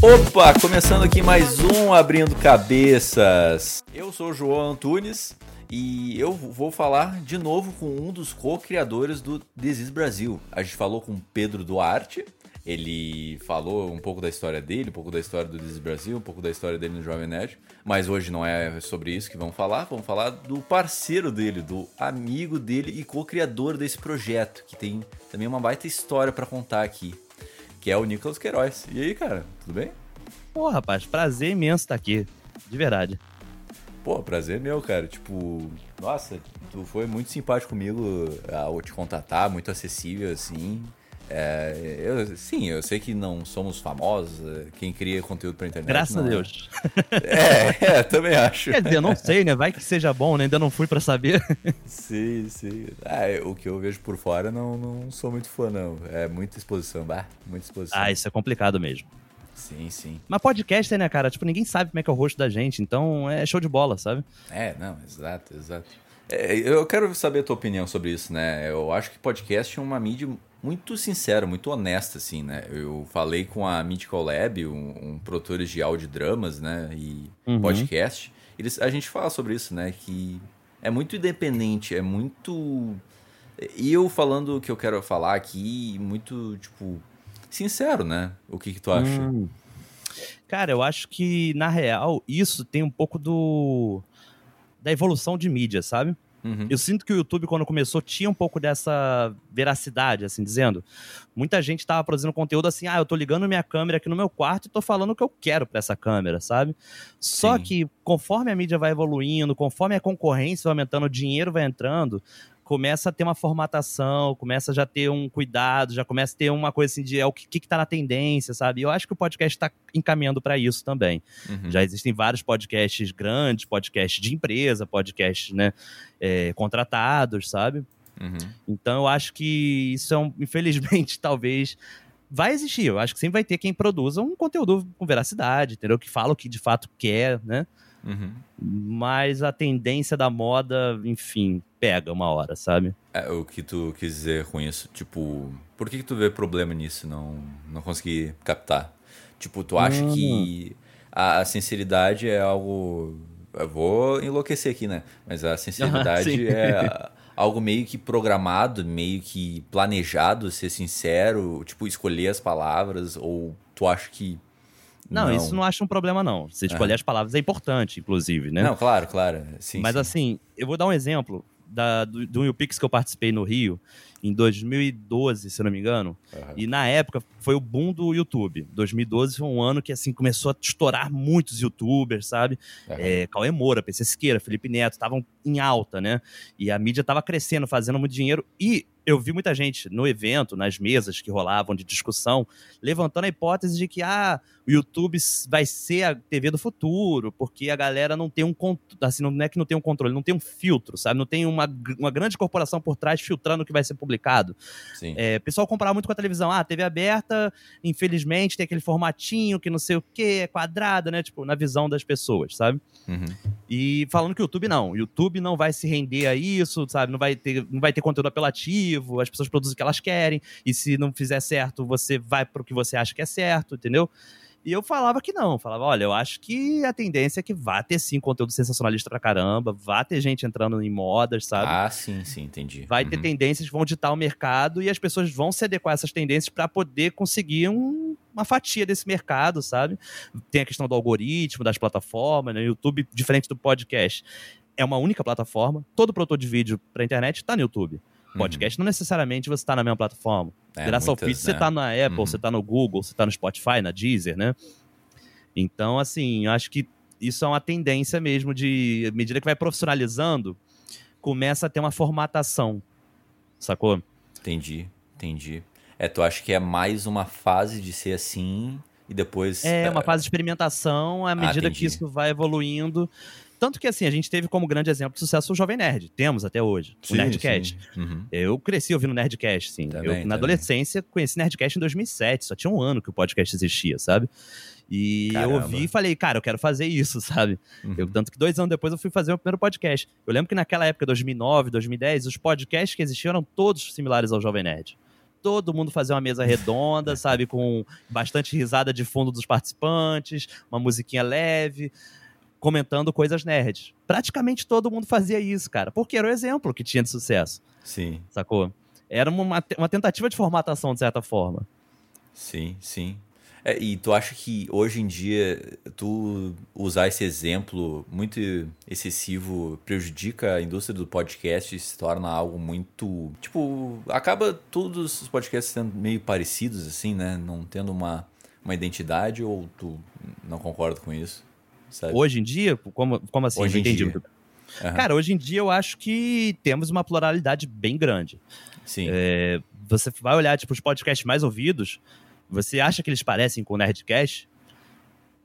Opa, começando aqui mais um Abrindo Cabeças. Eu sou o João Antunes e eu vou falar de novo com um dos co-criadores do Desis Brasil. A gente falou com Pedro Duarte, ele falou um pouco da história dele, um pouco da história do Desis Brasil, um pouco da história dele no Jovem Nerd, mas hoje não é sobre isso que vamos falar, vamos falar do parceiro dele, do amigo dele e co-criador desse projeto, que tem também uma baita história para contar aqui que é o Nicolas Queiroz. E aí, cara, tudo bem? Pô, rapaz, prazer imenso estar aqui. De verdade. Pô, prazer meu, cara. Tipo, nossa, tu foi muito simpático comigo ao te contatar, muito acessível, assim. É, eu, sim, eu sei que não somos famosos, é, quem cria conteúdo pra internet. Graças não a é. Deus. É, é, também acho. Quer dizer, eu não sei, né? Vai que seja bom, né? Ainda não fui pra saber. Sim, sim. Ah, o que eu vejo por fora não, não sou muito fã, não. É muita exposição, bah, muita exposição. Ah, isso é complicado mesmo. Sim, sim. Mas podcast, né, cara? Tipo, ninguém sabe como é que é o rosto da gente, então é show de bola, sabe? É, não, exato, exato. É, eu quero saber a tua opinião sobre isso, né? Eu acho que podcast é uma mídia muito sincera, muito honesta, assim, né? Eu falei com a Mythical Lab, um, um produtor de audiodramas, né? E Uhum. podcast. Eles, a gente fala sobre isso, né? Que é muito independente, é muito. E eu falando o que eu quero falar aqui, muito, tipo, sincero, né? O que, que tu acha? Hum. Cara, eu acho que, na real, isso tem um pouco do. da evolução de mídia, sabe? Uhum. Eu sinto que o YouTube, quando começou, tinha um pouco dessa veracidade, assim, dizendo. Muita gente tava produzindo conteúdo assim, ah, eu tô ligando minha câmera aqui no meu quarto e tô falando o que eu quero pra essa câmera, sabe? Só Sim. que conforme a mídia vai evoluindo, conforme a concorrência vai aumentando, o dinheiro vai entrando, começa a ter uma formatação, começa a já ter um cuidado, já começa a ter uma coisa assim de é o que, que, tá na tendência, sabe? E eu acho que o podcast tá encaminhando pra isso também. Uhum. Já existem vários podcasts grandes, podcasts de empresa, podcasts, né, é, contratados, sabe? Uhum. Então eu acho que isso é um, infelizmente, talvez vai existir. Eu acho que sempre vai ter quem produza um conteúdo com veracidade, entendeu? Que fala o que de fato quer, né? Uhum. Mas a tendência da moda, enfim, pega uma hora, sabe? É, o que tu quis dizer com isso? Tipo, por que, que tu vê problema nisso? Não, não consegui captar. Tipo, tu acha Hum. que a, a sinceridade é algo. Eu vou enlouquecer aqui, né? Mas a sinceridade sim. é algo meio que programado, meio que planejado, ser sincero, tipo, escolher as palavras, ou tu acha que. Não, isso não acho um problema, não. Você escolher Aham. as palavras é importante, inclusive, né? Não, claro, claro. Sim, Mas sim. assim, eu vou dar um exemplo da, do, do YouPix que eu participei no Rio em 2012, se não me engano. Aham. E na época foi o boom do YouTube. 2012 foi um ano que assim começou a estourar muitos youtubers, sabe? Aham. É, Cauê Moura, PC Siqueira, Felipe Neto, estavam em alta, né? E a mídia tava crescendo, fazendo muito dinheiro. E eu vi muita gente no evento, nas mesas que rolavam de discussão, levantando a hipótese de que ah, o YouTube vai ser a TV do futuro, porque a galera não tem um assim, não é que não tem um controle, não tem um filtro, sabe? Não tem uma, uma grande corporação por trás filtrando o que vai ser publicado. Sim. É, o pessoal comparava muito com a televisão. Ah, TV aberta, infelizmente, tem aquele formatinho que não sei o que, é quadrada, né? Tipo, na visão das pessoas, sabe? Uhum. E falando que o YouTube não. O YouTube não vai se render a isso, sabe? Não vai ter, não vai ter conteúdo apelativo, as pessoas produzem o que elas querem, e se não fizer certo, você vai pro que você acha que é certo, entendeu? E eu falava que não, falava, olha, eu acho que a tendência é que vá ter sim conteúdo sensacionalista pra caramba, vá ter gente entrando em modas, sabe? Ah, sim, sim, entendi. Vai ter Uhum. tendências que vão ditar o mercado e as pessoas vão se adequar a essas tendências para poder conseguir um- uma fatia desse mercado, sabe? Tem a questão do algoritmo, das plataformas, né? O YouTube, diferente do podcast, é uma única plataforma. Todo produtor de vídeo para internet está no YouTube. Uhum. Podcast não necessariamente você está na mesma plataforma. É, Graças ao muitas, feed, você né? tá na Apple, Uhum. você tá no Google, você tá no Spotify, na Deezer, né? Então, assim, eu acho que isso é uma tendência mesmo de, à medida que vai profissionalizando, começa a ter uma formatação, sacou? Entendi, entendi. É, tu acha que é mais uma fase de ser assim e depois. É uma fase de experimentação, à medida entendi. que isso vai evoluindo. Tanto que, assim, a gente teve como grande exemplo de sucesso o Jovem Nerd. Temos até hoje. Sim, o Nerdcast. Uhum. Eu cresci ouvindo Nerdcast, sim. Eu, na adolescência, conheci Nerdcast em 2007. Só tinha um ano que o podcast existia, sabe? E Caramba. eu ouvi e falei, cara, eu quero fazer isso, sabe? Uhum. Eu, tanto que dois anos depois eu fui fazer o meu primeiro podcast. Eu lembro que naquela época, 2009, 2010, os podcasts que existiam eram todos similares ao Jovem Nerd. Todo mundo fazia uma mesa redonda, sabe? Com bastante risada de fundo dos participantes, uma musiquinha leve, comentando coisas nerds. Praticamente todo mundo fazia isso, cara. Porque era o exemplo que tinha de sucesso, Sim, sacou? Era uma, uma tentativa de formatação, de certa forma. sim, sim. É, e tu acha que hoje em dia tu usar esse exemplo muito excessivo prejudica a indústria do podcast e se torna algo muito. Tipo, acaba todos os podcasts sendo meio parecidos, assim, né? Não tendo uma, uma identidade, ou tu não concorda com isso? Sabe? Hoje em dia, como, como assim? Hoje em entendi. dia. Aham. Cara, hoje em dia eu acho que temos uma pluralidade bem grande. Sim. É, você vai olhar, tipo, os podcasts mais ouvidos, você acha que eles parecem com o Nerdcast?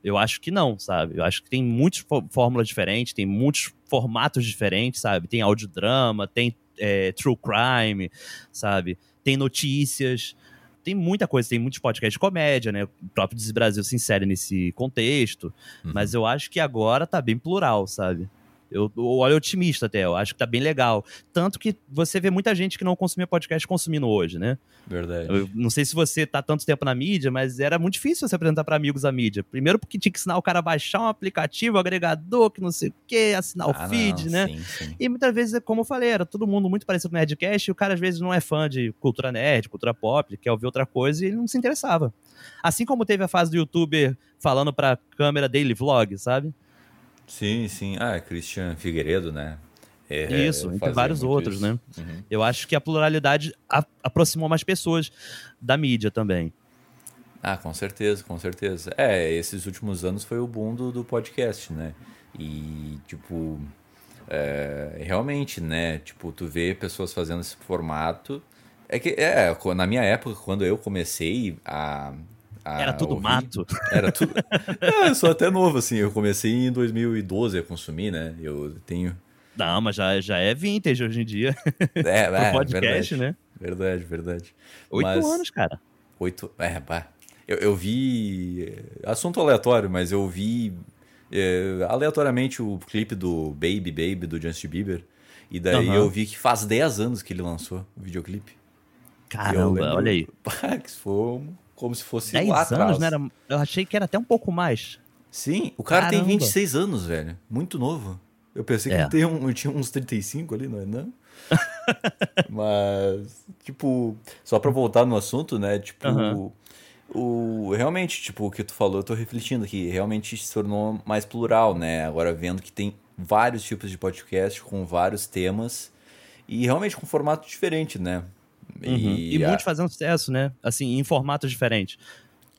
Eu acho que não, sabe? Eu acho que tem muitas fó- fórmulas diferentes, tem muitos formatos diferentes, sabe? Tem audiodrama, tem é, true crime, sabe? Tem notícias, tem muita coisa. Tem muitos podcasts de comédia, né? O próprio Diz Brasil se insere nesse contexto. Uhum. Mas eu acho que agora tá bem plural, sabe? Eu, eu olho otimista até, eu acho que tá bem legal. Tanto que você vê muita gente que não consumia podcast consumindo hoje, né? Verdade. Eu não sei se você tá tanto tempo na mídia, mas era muito difícil você apresentar para amigos a mídia. Primeiro porque tinha que ensinar o cara a baixar um aplicativo, agregador, que não sei o quê, assinar Ah, o feed, não, né? Sim, sim. E muitas vezes, como eu falei, era todo mundo muito parecido com Nerdcast, e o cara às vezes não é fã de cultura nerd, cultura pop, quer ouvir outra coisa e ele não se interessava. Assim como teve a fase do youtuber falando pra câmera daily vlog, sabe? Sim, sim. Ah, Christian Figueiredo, né? É, Isso, entre vários outros, isso. né? Uhum. Eu acho que a pluralidade a- aproximou mais pessoas da mídia também. Ah, com certeza, com certeza. É, esses últimos anos foi o boom do, do podcast, né? E, tipo, é, realmente, né? Tipo, tu vê pessoas fazendo esse formato. É que, é, na minha época, quando eu comecei a. Era tudo ouvir, mato. Era tudo. é, eu sou até novo, assim. Eu comecei em 2012 a consumir, né? Eu tenho. Não, mas já, já é vintage hoje em dia. É, é podcast, verdade, né? Verdade, verdade. Oito Mas- anos, cara. Oito. É, pá. Eu, eu vi. é, Assunto aleatório, mas eu vi é, aleatoriamente o clipe do Baby Baby do Justin Bieber. E daí Aham. eu vi que faz 10 anos que ele lançou o videoclipe. Caramba, lembro, olha aí. Pá, que foi como se fosse 10 lá anos, atrás. né? Era, eu achei que era até um pouco mais. Sim, o cara Caramba. tem 26 anos, velho. Muito novo. Eu pensei que É. tem um, tinha uns 35 ali, não é não? Mas, tipo, só pra voltar no assunto, né? Tipo, Aham. o, realmente, tipo, o que tu falou, eu tô refletindo aqui. Realmente se tornou mais plural, né? Agora vendo que tem vários tipos de podcast com vários temas e realmente com formato diferente, né? Uhum. E, a- muitos fazendo sucesso, né? Assim, em formatos diferentes.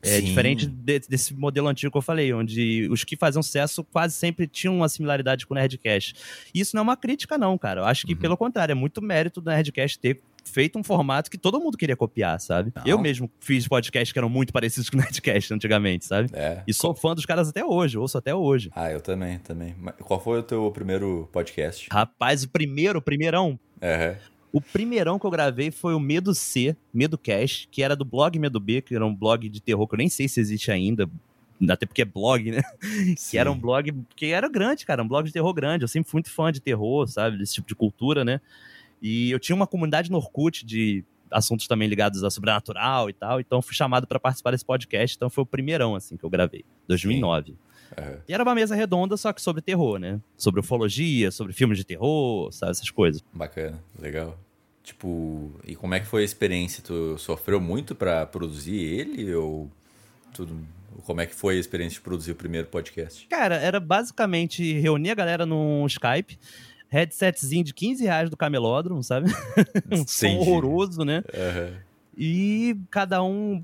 É Sim. diferente de- desse modelo antigo que eu falei, onde os que faziam sucesso quase sempre tinham uma similaridade com o Nerdcast. Isso não é uma crítica, não, cara. Eu acho que, Uhum. pelo contrário, é muito mérito do Nerdcast ter feito um formato que todo mundo queria copiar, sabe? Não. Eu mesmo fiz podcasts que eram muito parecidos com o Nerdcast antigamente, sabe? É. E sou fã dos caras até hoje, ouço até hoje. Ah, eu também, também. Mas Qual foi o teu primeiro podcast? Rapaz, o primeiro, o primeirão, É. O primeirão que eu gravei foi o Medo C, Medo Cast, que era do blog Medo B, que era um blog de terror que eu nem sei se existe ainda, até porque é blog, né? Que era um blog que era grande, cara, um blog de terror grande. Eu sempre fui muito fã de terror, sabe? Desse tipo de cultura, né? E eu tinha uma comunidade no Orkut de assuntos também ligados ao sobrenatural e tal, então fui chamado para participar desse podcast, então foi o primeirão, assim, que eu gravei, 2009. Aham. E era uma mesa redonda, só que sobre terror, né? Sobre ufologia, sobre filmes de terror, sabe? Essas coisas. Bacana, legal. Tipo, e como é que foi a experiência? Tu sofreu muito pra produzir ele ou tudo? Como é que foi a experiência de produzir o primeiro podcast? Cara, era basicamente reunir a galera num Skype, headsetzinho de 15 reais do camelódromo, sabe? um som horroroso, né? Aham. E cada um.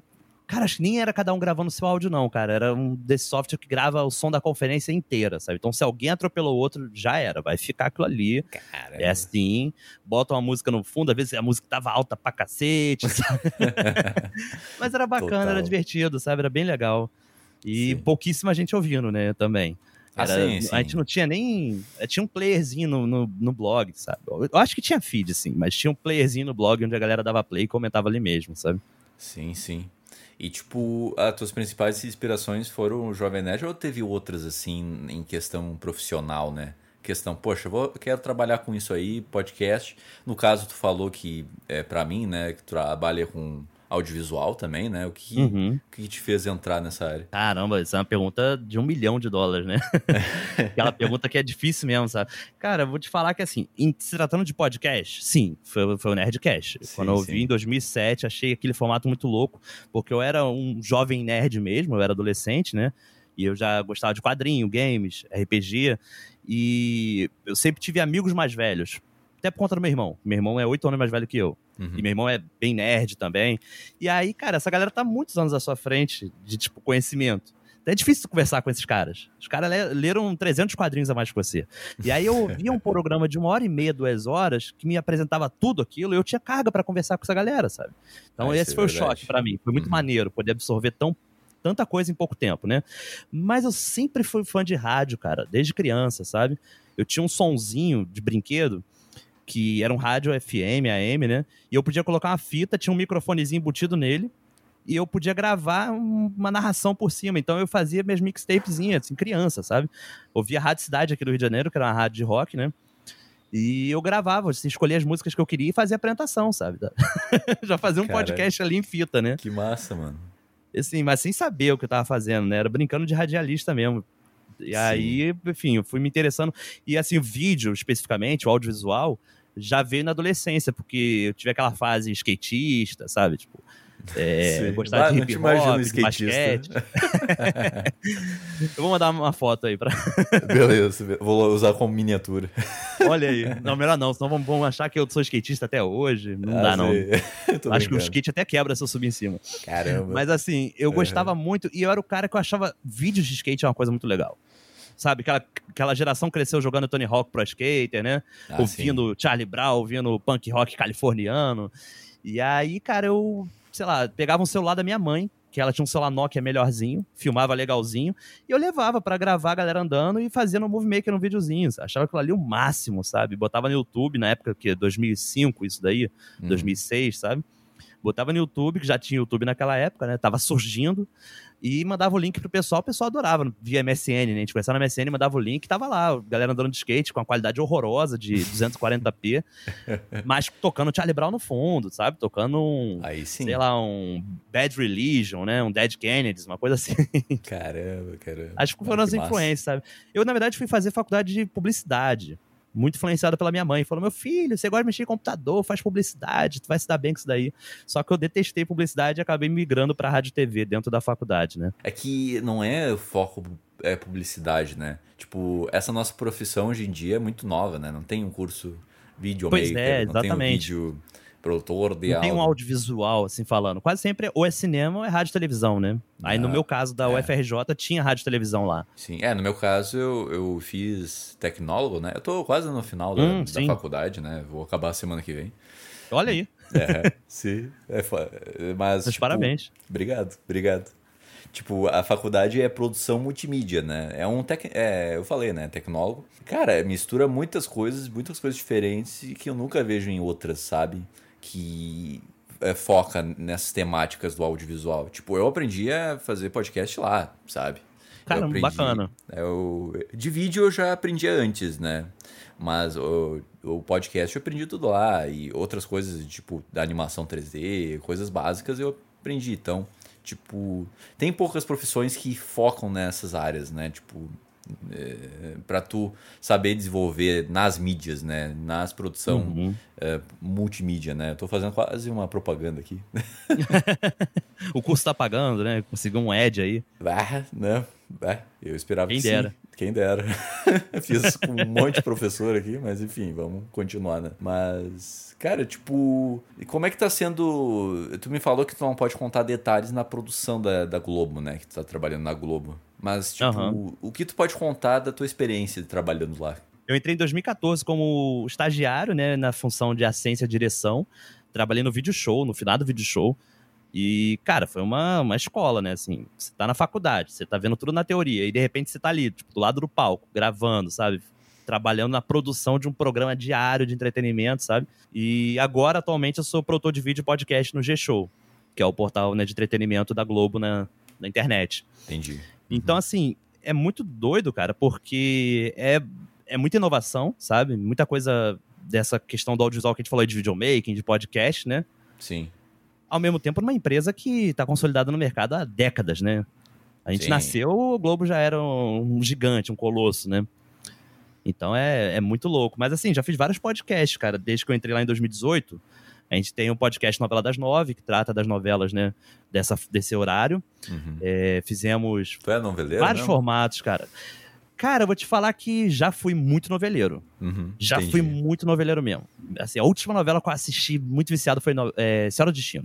Cara, acho que nem era cada um gravando seu áudio, não, cara. Era um desse software que grava o som da conferência inteira, sabe? Então, se alguém atropelou o outro, já era. Vai ficar aquilo ali. Caramba. É assim. Bota uma música no fundo, às vezes a música tava alta pra cacete, sabe? Mas era bacana, Total. era divertido, sabe? Era bem legal. E Sim. pouquíssima gente ouvindo, né, também. Ah, Era- sim, sim. A gente não tinha nem. eh, Tinha um playerzinho no, no, no blog, sabe? Eu acho que tinha feed, assim, mas tinha um playerzinho no blog onde a galera dava play e comentava ali mesmo, sabe? Sim, sim. E, tipo, as tuas principais inspirações foram o Jovem Nerd ou teve outras, assim, em questão profissional, né? Questão, poxa, vou, quero trabalhar com isso aí, podcast. No caso, tu falou que, é, pra mim, né, que tu trabalha com audiovisual também, né? O que, Uhum. o que te fez entrar nessa área? Caramba, isso é uma pergunta de um milhão de dólares, né? Aquela pergunta que é difícil mesmo, sabe? Cara, eu vou te falar que assim, em se tratando de podcast, sim, foi, foi o Nerdcast. Sim, Quando eu sim. vi em 2007, achei aquele formato muito louco, porque eu era um jovem nerd mesmo, eu era adolescente, né? E eu já gostava de quadrinho, games, RPG, e eu sempre tive amigos mais velhos. Até por conta do meu irmão. Meu irmão é oito anos mais velho que eu. Uhum. E meu irmão é bem nerd também. E aí, cara, essa galera tá muitos anos à sua frente de, tipo, conhecimento. Então É difícil conversar com esses caras. Os caras le- leram 300 quadrinhos a mais que você. E aí eu ouvia um programa de uma hora e meia, duas horas, que me apresentava tudo aquilo, e eu tinha carga pra conversar com essa galera, sabe? Então Ah, esse é foi o choque pra mim. Foi muito Uhum. maneiro poder absorver tão, tanta coisa em pouco tempo, né? Mas eu sempre fui fã de rádio, cara, desde criança, sabe? Eu tinha um sonzinho de brinquedo que era um rádio FM, AM, né? E eu podia colocar uma fita, tinha um microfonezinho embutido nele, e eu podia gravar um- uma narração por cima. Então eu fazia minhas mixtapezinhas, assim, criança, sabe? Ouvia a Rádio Cidade aqui do Rio de Janeiro, que era uma rádio de rock, né? E eu gravava, assim, escolhia as músicas que eu queria e fazia apresentação, sabe? Já fazia um Caralho. podcast ali em fita, né? Que massa, mano. Assim, mas sem saber o que eu tava fazendo, né? Era brincando de radialista mesmo. E Sim. aí, enfim, eu fui me interessando. E assim, o vídeo, especificamente, o audiovisual, já veio na adolescência, porque eu tive aquela fase skatista, sabe? Tipo, é, Sim. gostar de hip hop, de basquete. eu vou mandar uma foto aí pra. Beleza, be- vou usar como miniatura. Olha aí. Não, melhor não, senão vão, achar que eu sou skatista até hoje. Não Ah, dá, não. Acho que o skate até quebra se eu subir em cima. Caramba. Mas assim, eu Uhum. gostava muito e eu era o cara que eu achava vídeos de skate uma coisa muito legal. Sabe, aquela, aquela geração cresceu jogando Tony Hawk Pro Skater, né? Ah, ouvindo Charlie Brown, ouvindo punk rock californiano. E aí, cara, eu, sei lá, pegava um celular da minha mãe, que ela tinha um celular Nokia melhorzinho, filmava legalzinho, e eu levava pra gravar a galera andando e fazia no Movie Maker um videozinho. Achava aquilo ali o máximo, sabe? Botava no YouTube, na época que 2005, isso daí, Uhum. 2006, sabe? Botava no YouTube, que já tinha YouTube naquela época, né? Tava surgindo. E mandava o link pro pessoal, o pessoal adorava, via MSN, né? A gente conversava na MSN, mandava o link, tava lá, galera andando de skate com a qualidade horrorosa de 240p, mas tocando Charlie Brown no fundo, sabe? Tocando um, Aí sim. sei lá, um Bad Religion, né? Um Dead Kennedys, uma coisa assim. Caramba, caramba. Acho que foram Ah, as que influências, sabe? Eu, na verdade, fui fazer faculdade de publicidade. Muito influenciado pela minha mãe. Falou: meu filho, você gosta de mexer em computador, faz publicidade, tu vai se dar bem com isso daí. Só que eu detestei publicidade e acabei migrando pra rádio e TV dentro da faculdade, né? É que não é foco é publicidade, né? Tipo, essa nossa profissão hoje em dia é muito nova, né? Não tem um curso videomaker, Pois é, não tem um exatamente. vídeo produtor de Não tem um áudio. audiovisual, assim, falando. Quase sempre ou é cinema ou é rádio e televisão, né? Aí no Ah, meu caso da é. UFRJ tinha rádio e televisão lá. Sim, é, no meu caso eu, eu fiz tecnólogo, né? Eu tô quase no final da, Hum, da faculdade, né? Vou acabar semana que vem. Olha aí, É, sim. É, fa- mas, tipo, parabéns. Obrigado, obrigado. Tipo, a faculdade é produção multimídia, né? É um tec... é, eu falei, né, tecnólogo. Cara, mistura muitas coisas, muitas coisas diferentes e que eu nunca vejo em outras, sabe? Que é, foca nessas temáticas do audiovisual. Tipo, eu aprendi a fazer podcast lá, sabe? Aprendi- bacana. Eu, de vídeo eu já aprendia antes, né? Mas o, o podcast eu aprendi tudo lá. E outras coisas, tipo, da animação 3D, coisas básicas eu aprendi. Então, tipo, tem poucas profissões que focam nessas áreas, né? Tipo, é, para tu saber desenvolver nas mídias, né? Nas produção Uhum. é, multimídia, né? Eu tô fazendo quase uma propaganda aqui. O curso tá pagando, né? Conseguiu um Ed aí. Ah, né? Ah, eu esperava Quem que dera. Quem dera. Fiz com um monte de professor aqui, mas enfim, vamos continuar, né? Mas, cara, tipo, e como é que tá sendo. Tu me falou que tu não pode contar detalhes na produção da, da Globo, né? Que tu tá trabalhando na Globo. Mas, tipo, Aham. o que tu pode contar da tua experiência trabalhando lá? Eu entrei em 2014 como estagiário, né, na função de assistência e direção. Trabalhei no vídeo show, no final do vídeo show. E, cara, foi uma, uma escola, né? Assim, você tá na faculdade, você tá vendo tudo na teoria, e de repente você tá ali, tipo, do lado do palco, gravando, sabe? Trabalhando na produção de um programa diário de entretenimento, sabe? E agora, atualmente, eu sou produtor de vídeo e podcast no G-Show, que é o portal né, de entretenimento da Globo na, na internet. Entendi. Então, assim, é muito doido, cara, porque é, é muita inovação, sabe? Muita coisa dessa questão do audiovisual que a gente falou de videomaking, de podcast, né? Sim. Ao mesmo tempo, numa empresa que está consolidada no mercado há décadas, né? A gente Sim. nasceu, o Globo já era um gigante, um colosso, né? Então é, é muito louco. Mas assim, já fiz vários podcasts, cara, desde que eu entrei lá em 2018. A gente tem um podcast Novela das Nove, que trata das novelas, né? Dessa, desse horário. Uhum. É, fizemos Tu é noveleiro? vários mesmo? formatos, cara. Cara, eu vou te falar que já fui muito noveleiro. Uhum, Já entendi. fui muito noveleiro mesmo. Assim, a última novela que eu assisti muito viciado foi no, é, Senhora do Destino.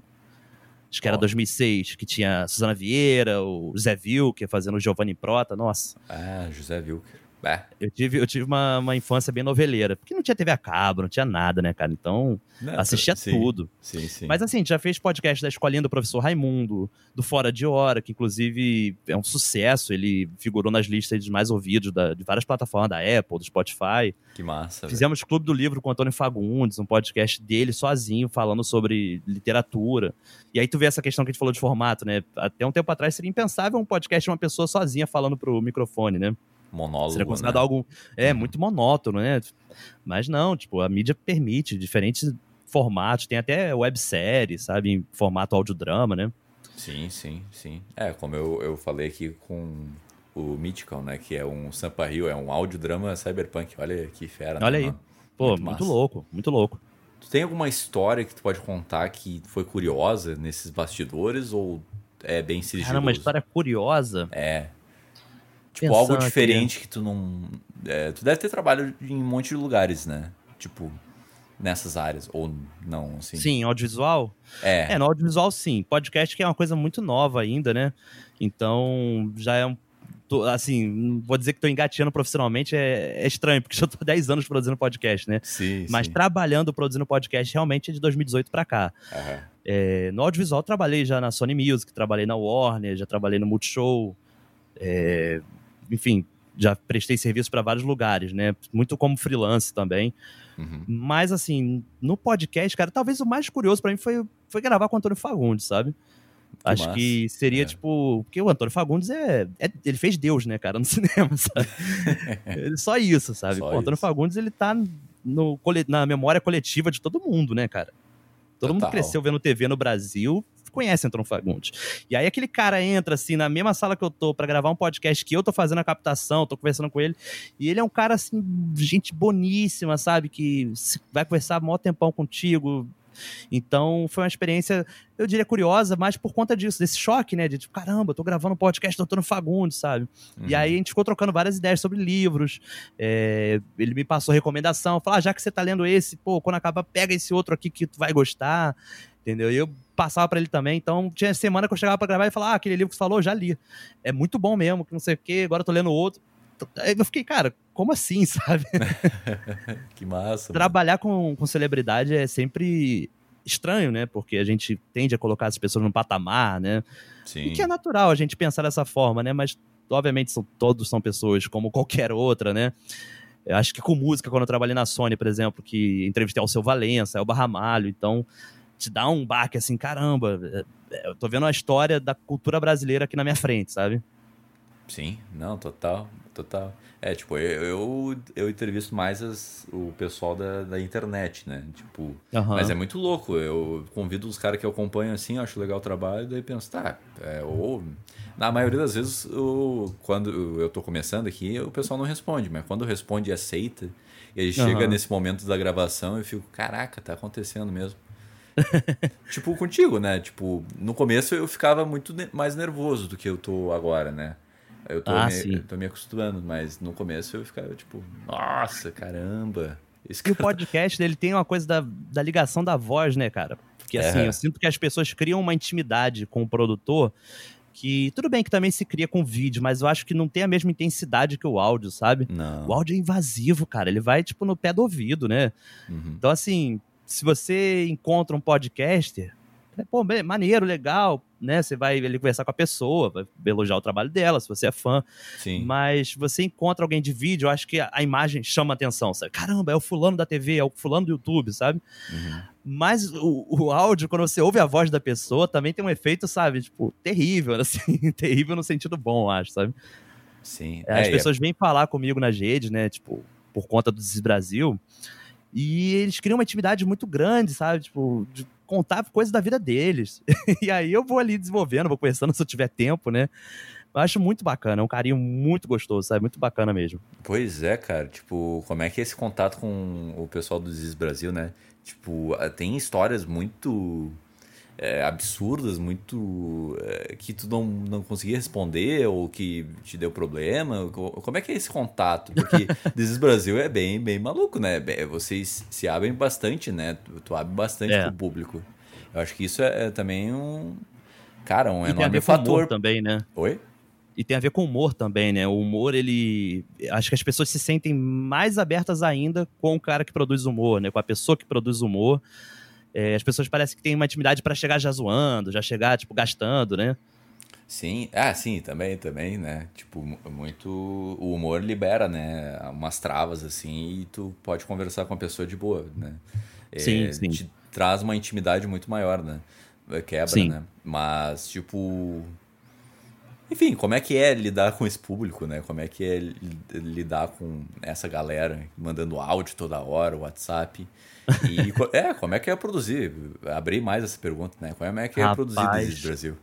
Acho que era Ó. 2006, que tinha Suzana Vieira, o Zé Vilker fazendo o Giovanni Prota. Nossa, Ah, José Wilker. É. eu tive, eu tive uma, uma infância bem noveleira. Porque não tinha TV a cabo, não tinha nada, né, cara? Então, Não, assistia sim, tudo. Sim, sim. Mas assim, já fez podcast da Escolinha do Professor Raimundo, do Fora de Hora, que inclusive é um sucesso. Ele figurou nas listas de mais ouvidos da- de várias plataformas, da Apple, do Spotify. Que massa. Fizemos Clube do Livro com o Antônio Fagundes, um podcast dele sozinho, falando sobre literatura. E aí tu vê essa questão que a gente falou de formato, né? Até um tempo atrás seria impensável um podcast de uma pessoa sozinha falando pro microfone, né? Monólogo. Seria considerado né? algo é, Uhum. muito monótono, né? Mas não, tipo, a mídia permite diferentes formatos. Tem até websérie, sabe? Em formato audiodrama, né? Sim, sim, sim. É, como eu, eu falei aqui com o Mythical, né? Que é um Sampa Rio, é um audiodrama cyberpunk. Olha que fera. né, Olha aí. mano? Pô, Muito muito, louco, muito louco. Tu tem alguma história que tu pode contar que foi curiosa nesses bastidores ou é bem sigiloso? Cara, uma história curiosa. É. Tipo, Pensando algo aqui. diferente que tu não... é, tu deve ter trabalho em um monte de lugares, né? Tipo, nessas áreas. Ou não, assim. Sim, audiovisual. É. É, no audiovisual sim. Podcast que é uma coisa muito nova ainda, né? Então, já é um. tô- assim, vou dizer que tô engateando profissionalmente, é, é estranho, porque já tô há 10 anos produzindo podcast, né? Sim, Mas sim. trabalhando, produzindo podcast, realmente é de 2018 pra cá. Aham. É, no audiovisual, trabalhei já na Sony Music, trabalhei na Warner, já trabalhei no Multishow. é, enfim, já prestei serviço para vários lugares, né? Muito como freelance também. Uhum. Mas, assim, no podcast, cara, talvez o mais curioso pra mim foi, foi gravar com o Antônio Fagundes, sabe? Acho massa. que seria, É. tipo. Porque o Antônio Fagundes é, é- Ele fez Deus, né, cara, no cinema, sabe? Só isso, sabe? Só Pô, o Antônio. Fagundes, ele tá no, na memória coletiva de todo mundo, né, cara? Todo mundo Total. cresceu vendo TV no Brasil, conhece Antônio Fagundes. E aí aquele cara entra, assim, na mesma sala que eu tô pra gravar um podcast que eu tô fazendo a captação, tô conversando com ele, e ele é um cara, assim, gente boníssima, sabe? Que vai conversar maior tempão contigo. Então foi uma experiência, eu diria, curiosa, mas por conta disso, desse choque, né? De tipo, caramba, eu tô gravando um podcast do Antônio Fagundes, sabe? E Uhum. aí a gente ficou trocando várias ideias sobre livros. É, ele me passou recomendação, falou: ah, já que você tá lendo esse, pô, quando acabar, pega esse outro aqui que tu vai gostar. Entendeu? E eu passava pra ele também. Então, tinha semana que eu chegava pra gravar e falava: ah, aquele livro que você falou, já li. É muito bom mesmo, que não sei o quê, agora eu tô lendo outro. Eu fiquei, cara, como assim, sabe? Que massa. Trabalhar com, com celebridade é sempre estranho, né? Porque a gente tende a colocar as pessoas num patamar, né? Sim. E que é natural a gente pensar dessa forma, né? Mas, obviamente, são, todos são pessoas como qualquer outra, né? Eu acho que com música, quando eu trabalhei na Sony, por exemplo, que entrevistei o seu Valença, o Barramalho, então te dá um baque assim, caramba, é- é, eu tô vendo a história da cultura brasileira aqui na minha frente, sabe? Sim, não, total, total. É, tipo, eu, eu, eu entrevisto mais as- o pessoal da, da internet, né? Tipo, Aham. mas é muito louco. Eu convido os caras que eu acompanho assim, eu acho legal o trabalho, daí penso, tá, é, ou. Na maioria das vezes, eu, quando eu tô começando aqui, o pessoal não responde, mas quando responde e aceita, e aí chega nesse momento da gravação, eu fico, caraca, tá acontecendo mesmo. tipo, contigo, né? Tipo, no começo eu ficava muito ne- mais nervoso do que eu tô agora, né? Eu tô, Ah, me, eu tô me acostumando, mas no começo eu ficava tipo, nossa, caramba. Esse E o cara... podcast dele tem uma coisa da, da ligação da voz, né, cara? Porque assim, É. eu sinto que as pessoas criam uma intimidade com o produtor que tudo bem que também se cria com vídeo, mas eu acho que não tem a mesma intensidade que o áudio, sabe? Não. O áudio é invasivo, cara. Ele vai, tipo, no pé do ouvido, né? Uhum. Então, assim, se você encontra um podcaster, Pô, maneiro, legal, né? Você vai ali conversar com a pessoa, vai elogiar o trabalho dela, se você é fã. Sim. Mas você encontra alguém de vídeo, eu acho que a, imagem chama atenção, sabe? Caramba, é o fulano da TV, é o fulano do YouTube, sabe? Uhum. Mas o, o áudio, quando você ouve a voz da pessoa, também tem um efeito, sabe? Tipo, terrível, assim, terrível no sentido bom, acho, sabe? Sim. As É, é- pessoas vêm falar comigo nas redes, né? Tipo, por conta do Desis Brasil. E eles criam uma intimidade muito grande, sabe? Tipo, de contar coisas da vida deles. e aí eu vou ali desenvolvendo, vou conversando se eu tiver tempo, né? Eu acho muito bacana, é um carinho muito gostoso, sabe? Muito bacana mesmo. Pois é, cara. Tipo, como é que é esse contato com o pessoal do Zis Brasil, né? Tipo, tem histórias muito é, absurdas, muito. é, que tu não, não conseguia responder ou que te deu problema. Co- Como é que é esse contato? Porque Zis Brasil é bem, bem maluco, né? Vocês se abrem bastante, né? Tu, tu abre bastante É. pro público. Eu acho que isso é, é também um. Cara, um e tem a enorme ver com humor fator. também, né? Oi? E tem a ver com humor também, né? O humor, ele. Acho que as pessoas se sentem mais abertas ainda com o cara que produz humor, né? Com a pessoa que produz humor. É, as pessoas parecem que têm uma intimidade pra chegar já zoando, já chegar, tipo, gastando, né? Sim, ah, sim, também, também, né? Tipo, mu- muito. O humor libera, né? Umas travas assim e tu pode conversar com a pessoa de boa, né? É, Sim, sim. Te traz uma intimidade muito maior, né? Quebra, Sim. né? Mas, tipo. Enfim, como é que é lidar com esse público, né? Como é que é li- lidar com essa galera mandando áudio toda hora, WhatsApp? E é, como é que é produzir? Abri mais essa pergunta, né? Como é que é produzir Rapaz. desde Brasil?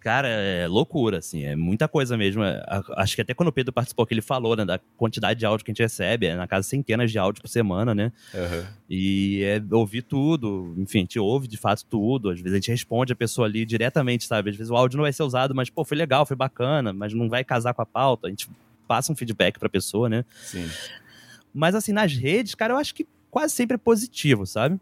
Cara, é loucura, assim, é muita coisa mesmo. É, Acho que até quando o Pedro participou, que ele falou, né, da quantidade de áudio que a gente recebe, é na casa centenas de áudio por semana, né? Aham. E é ouvir tudo, enfim, a gente ouve de fato tudo. Às vezes a gente responde a pessoa ali diretamente, sabe? Às vezes o áudio não vai ser usado, mas, pô, foi legal, foi bacana, mas não vai casar com a pauta. A gente passa um feedback pra pessoa, né? Sim. Mas, assim, nas redes, cara, eu acho que quase sempre é positivo, sabe?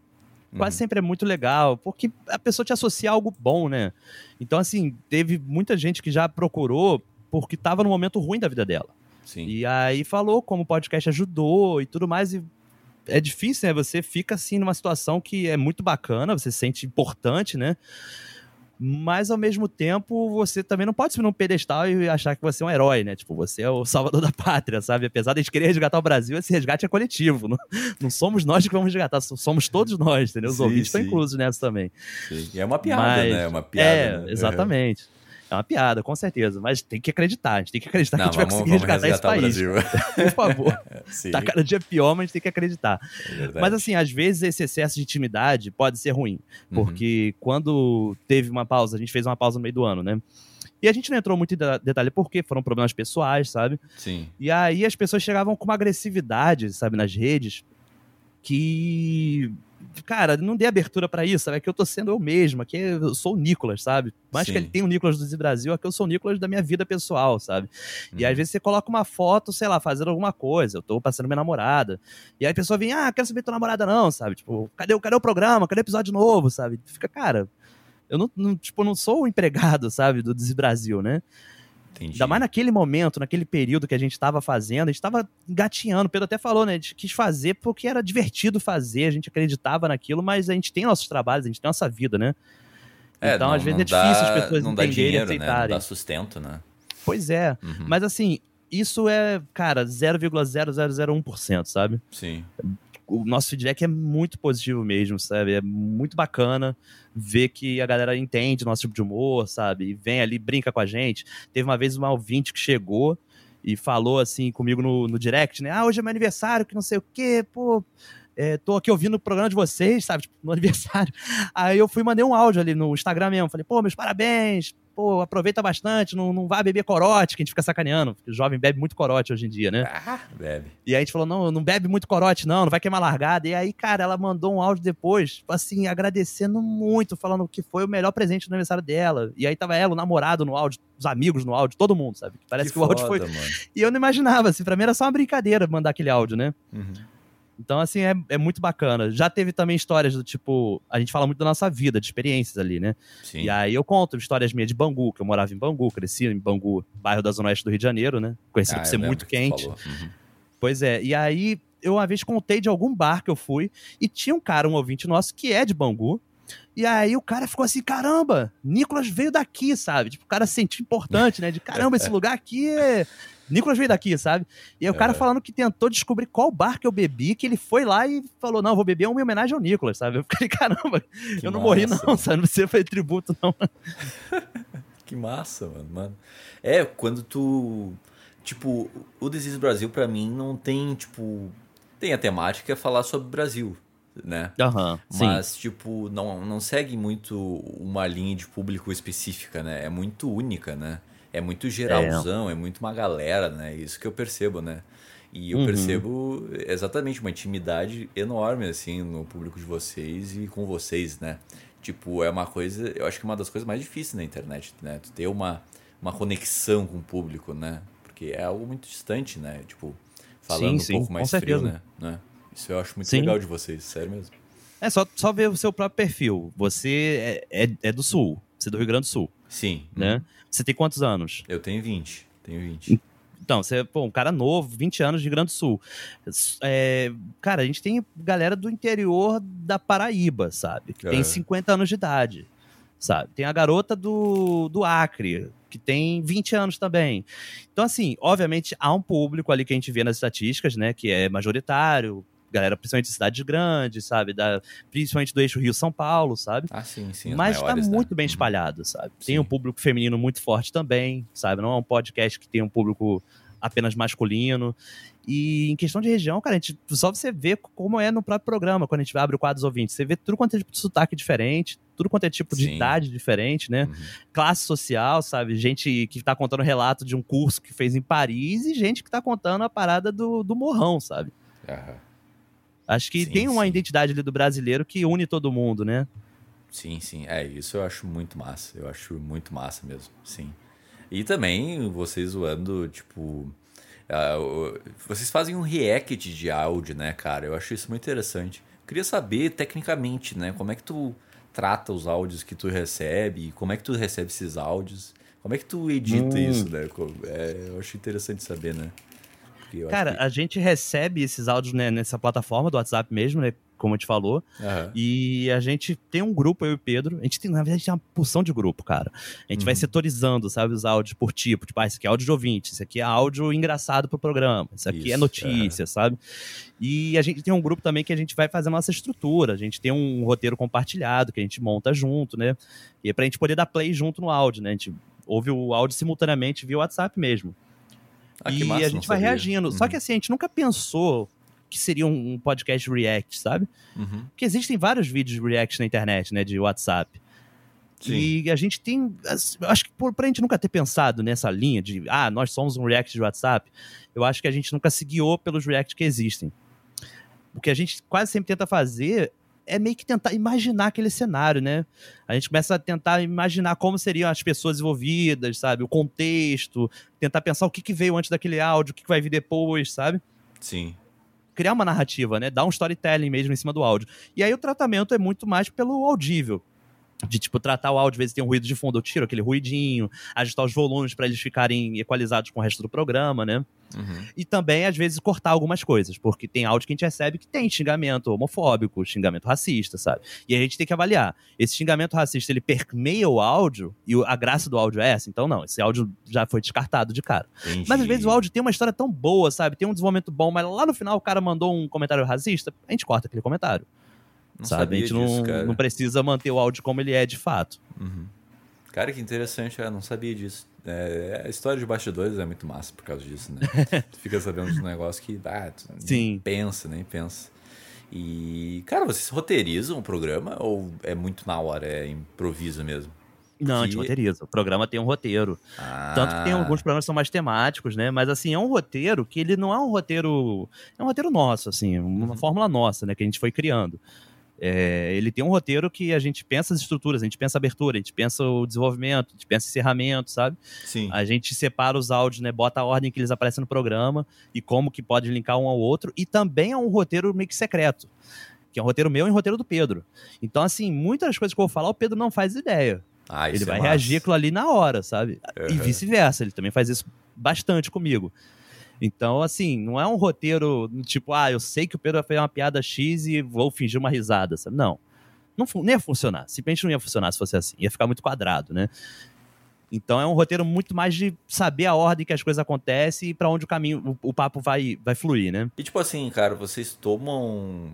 Quase Uhum. sempre é muito legal, porque a pessoa te associa a algo bom, né? Então, assim, teve muita gente que já procurou porque tava no momento ruim da vida dela. Sim. E aí falou como o podcast ajudou e tudo mais. E é difícil, né? Você fica assim numa situação que é muito bacana, você se sente importante, né? Mas ao mesmo tempo, você também não pode subir num pedestal e achar que você é um herói, né? Tipo, você é o salvador da pátria, sabe? Apesar de querer resgatar o Brasil, esse resgate é coletivo. Não, não somos nós que vamos resgatar, somos todos nós, entendeu? Os Sim, ouvintes estão sim. inclusos nessa também. Sim. E é uma piada, Mas- né? É uma piada. é, né? exatamente. É uma piada, com certeza. Mas tem que acreditar. A gente tem que acreditar Não, que a gente vai vamos, conseguir vamos resgatar, resgatar esse país. Por favor. Sim, Tá cada dia pior, mas a gente tem que acreditar. é. Mas assim, às vezes esse excesso de intimidade pode ser ruim. Uhum. Porque quando teve uma pausa, a gente fez uma pausa no meio do ano, né? E a gente não entrou muito em de- detalhe porque foram problemas pessoais, sabe? Sim. E aí as pessoas chegavam com uma agressividade, sabe, nas redes, que. Cara, não dei abertura pra isso, sabe? É que eu tô sendo eu mesmo, aqui eu sou o Nicolas, sabe? Mais Sim. que ele tem o Nicolas do Brasil, aqui eu sou o Nicolas da minha vida pessoal, sabe? E Uhum. às vezes você coloca uma foto, sei lá, fazendo alguma coisa, eu tô passando minha namorada. E aí a pessoa vem, ah, quero saber tua namorada não, sabe? Tipo, cadê, o- cadê o programa? Cadê o episódio novo, sabe? Fica, cara, eu não, não, tipo, não sou o empregado, sabe, do Brasil, né? Entendi. Ainda mais naquele momento, naquele período que a gente tava fazendo, a gente tava engatinhando. O Pedro até falou, né? A gente quis fazer porque era divertido fazer, a gente acreditava naquilo, mas a gente tem nossos trabalhos, a gente tem nossa vida, né? É, então, não- às vezes é difícil dá- as pessoas Não dá entenderem e dinheiro, né? Não aceitarem. dá sustento, né? Pois é. Uhum. Mas assim, isso é, cara, 0,0001%, sabe? Sim. O nosso feedback é muito positivo mesmo, sabe? É muito bacana ver que a galera entende nosso tipo de humor, sabe? E vem ali, brinca com a gente. Teve uma vez uma ouvinte que chegou e falou assim comigo no, no direct, né? Ah, hoje é meu aniversário, que não sei o quê, pô. é, tô aqui ouvindo o programa de vocês, sabe? Tipo, no aniversário. Aí eu fui mandei um áudio ali no Instagram mesmo. Falei, pô, meus parabéns, pô, aproveita bastante, não, não vá beber corote, que a gente fica sacaneando. Porque o jovem bebe muito corote hoje em dia, né? Ah, bebe. E aí a gente falou, não, não bebe muito corote, não, não vai queimar largada. E aí, cara, ela mandou um áudio depois, assim, agradecendo muito, falando que foi o melhor presente do aniversário dela. E aí tava ela, o namorado no áudio, os amigos no áudio, todo mundo, sabe? Parece que, o áudio foi. foda, mano. E eu não imaginava, assim, pra mim era só uma brincadeira mandar aquele áudio, né? Uhum. Então, assim, é, é muito bacana. Já teve também histórias do tipo. A gente fala muito da nossa vida, de experiências ali, né? Sim. E aí eu conto histórias minhas de Bangu, que eu morava em Bangu, cresci em Bangu, bairro da Zona Oeste do Rio de Janeiro, né? Conhecido Ah, por ser muito quente. Uhum. Pois é, e aí eu uma vez contei de algum bar que eu fui e tinha um cara, um ouvinte nosso, que é de Bangu. E aí o cara ficou assim, caramba, Nicolas veio daqui, sabe? Tipo, o cara se sentiu importante, né? De caramba, esse lugar aqui é... Nicolas veio daqui, sabe? E aí o cara é. falando que tentou descobrir qual bar que eu bebi, que ele foi lá e falou, não, vou beber uma homenagem ao Nicolas, sabe? Eu fiquei, caramba, que eu não morri não, sabe? Não precisa fazer tributo, não. que massa, mano, mano. É, quando tu... Tipo, o Desis Brasil, para mim, não tem, tipo... Tem a temática é falar sobre o Brasil, né? Uhum, Mas, sim. tipo, não, não segue muito uma linha de público específica, né? É muito única, né? É muito geralzão, é. é muito uma galera, né? Isso que eu percebo, né? E eu uhum. percebo exatamente uma intimidade enorme, assim, no público de vocês e com vocês, né? Tipo, é uma coisa, eu acho que é uma das coisas mais difíceis na internet, né? Tu ter uma, uma conexão com o público, né? Porque é algo muito distante, né? Tipo, falando sim, sim, um pouco mais frio, né? né? Isso eu acho muito sim. legal de vocês, sério mesmo. É só, só ver o seu próprio perfil. Você é, é, é do Sul, você é do Rio Grande do Sul. Sim. Né? Você tem quantos anos? Eu tenho 20. Tenho 20. Então, você é pô, um cara novo, 20 anos de Rio Grande do Sul. É, cara, a gente tem galera do interior da Paraíba, sabe? Que é. tem 50 anos de idade, sabe? Tem a garota do, do Acre, que tem 20 anos também. Então, assim, obviamente há um público ali que a gente vê nas estatísticas, né? Que é majoritário, galera, principalmente de cidades grandes, sabe? Da, principalmente do eixo Rio-São Paulo, sabe? Ah, sim, sim. Mas tá maiores, tá muito né? bem uhum. espalhado, sabe? Sim. Tem um público feminino muito forte também, sabe? Não é um podcast que tem um público apenas masculino. E em questão de região, cara, a gente, só você vê como é no próprio programa, quando a gente abre o quadro dos ouvintes. Você vê tudo quanto é tipo de sotaque diferente, tudo quanto é tipo Sim. de idade diferente, né? Uhum. Classe social, sabe? Gente que tá contando relato de um curso que fez em Paris e gente que tá contando a parada do, do morrão, sabe? Uhum. Acho que sim, tem uma sim. identidade ali do brasileiro que une todo mundo, né? Sim, sim. É, isso eu acho muito massa. Eu acho muito massa mesmo, sim. E também vocês zoando, tipo. Uh, vocês fazem um react de áudio, né, cara? Eu acho isso muito interessante. Queria saber, tecnicamente, né? Como é que tu trata os áudios que tu recebe? Como é que tu recebe esses áudios? Como é que tu edita hum. isso, né? É, eu acho interessante saber, né? Cara, que... a gente recebe esses áudios né, nessa plataforma do WhatsApp mesmo, né? Como a gente falou. Uhum. E a gente tem um grupo, eu e o Pedro. A gente tem, na verdade, tem uma porção de grupo, cara. A gente uhum. vai setorizando, sabe, os áudios por tipo. Tipo, ah, esse aqui é áudio de ouvinte, esse aqui é áudio engraçado pro programa, esse aqui é Isso, é notícia, sabe? E a gente tem um grupo também que a gente vai fazer a nossa estrutura. A gente tem um roteiro compartilhado que a gente monta junto, né? E é pra gente poder dar play junto no áudio, né? A gente ouve o áudio simultaneamente via WhatsApp mesmo. Ah, e massa, a gente vai sabia. reagindo. Uhum. Só que assim, a gente nunca pensou que seria um podcast react, sabe? Uhum. Porque existem vários vídeos de react na internet, né? De WhatsApp. Sim. E a gente tem. Acho que por, por a gente nunca ter pensado nessa linha de, ah, nós somos um react de WhatsApp, eu acho que a gente nunca se guiou pelos reacts que existem. O que a gente quase sempre tenta fazer é meio que tentar imaginar aquele cenário, né? A gente começa a tentar imaginar como seriam as pessoas envolvidas, sabe? O contexto, tentar pensar o que, que veio antes daquele áudio, o que, que vai vir depois, sabe? Sim. Criar uma narrativa, né? Dar um storytelling mesmo em cima do áudio. E aí o tratamento é muito mais pelo audível de tipo tratar o áudio, às vezes tem um ruído de fundo, eu tiro aquele ruidinho, ajustar os volumes para eles ficarem equalizados com o resto do programa, né? Uhum. E também, às vezes, cortar algumas coisas, porque tem áudio que a gente recebe que tem xingamento homofóbico, xingamento racista, sabe? E a gente tem que avaliar. Esse xingamento racista, ele permeia o áudio, e a graça do áudio é essa, então não, esse áudio já foi descartado de cara. Entendi. Mas às vezes o áudio tem uma história tão boa, sabe? Tem um desenvolvimento bom, mas lá no final o cara mandou um comentário racista, a gente corta aquele comentário. Não sabe? A gente disso, não, não precisa manter o áudio como ele é de fato. Uhum. Cara, que interessante, eu não sabia disso. É, a história de bastidores é muito massa por causa disso, né? tu fica sabendo de um negócio que ah, Sim. nem pensa, nem pensa. E, cara, vocês roteirizam o programa ou é muito na hora, é improviso mesmo? Não, que... a gente roteiriza. O programa tem um roteiro. Ah. Tanto que tem alguns programas que são mais temáticos, né? Mas, assim, é um roteiro que ele não é um roteiro... É um roteiro nosso, assim, uma uhum. fórmula nossa, né? Que a gente foi criando. É, ele tem um roteiro que a gente pensa as estruturas, a gente pensa a abertura, a gente pensa o desenvolvimento, a gente pensa encerramento, sabe? Sim. A gente separa os áudios, né? Bota a ordem que eles aparecem no programa e como que pode linkar um ao outro. E também é um roteiro meio que secreto. Que é um roteiro meu e um roteiro do Pedro. Então, assim, muitas coisas que eu vou falar, o Pedro não faz ideia. Ah, ele vai é reagir aquilo ali na hora, sabe? Uhum. E vice-versa. Ele também faz isso bastante comigo. Então, assim, não é um roteiro tipo, ah, eu sei que o Pedro vai fazer uma piada X e vou fingir uma risada, sabe? Não. Não, não ia funcionar. Simplesmente não ia funcionar se fosse assim. Ia ficar muito quadrado, né? Então é um roteiro muito mais de saber a ordem que as coisas acontecem e para onde o caminho, o, o, papo vai, vai fluir, né? E tipo assim, cara, vocês tomam.